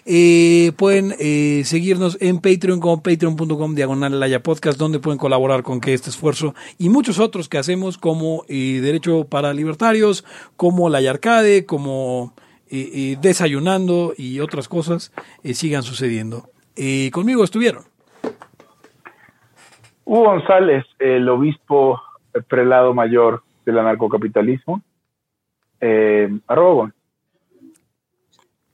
Eh, pueden eh, seguirnos en Patreon como patreon.com diagonal Laya Podcast, donde pueden colaborar con que este esfuerzo y muchos otros que hacemos como eh, Derecho para Libertarios, como Laya Arcade, como Desayunando y otras cosas sigan sucediendo. Conmigo estuvieron. Hugo González, el obispo prelado mayor del anarcocapitalismo. Eh, arroba.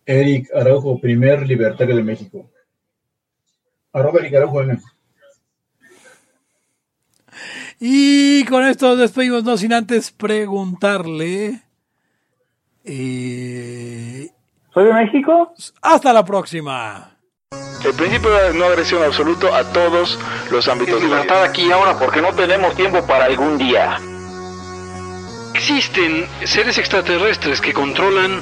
Eric Araujo, primer libertario de México. Arroba Eric Araujo M. Y con esto nos despedimos, no sin antes preguntarle. eh, ¿Soy de México? hasta la próxima. El principio de no agresión absoluto a todos los ámbitos. Libertad aquí y ahora porque no tenemos tiempo para algún día. Existen seres extraterrestres que controlan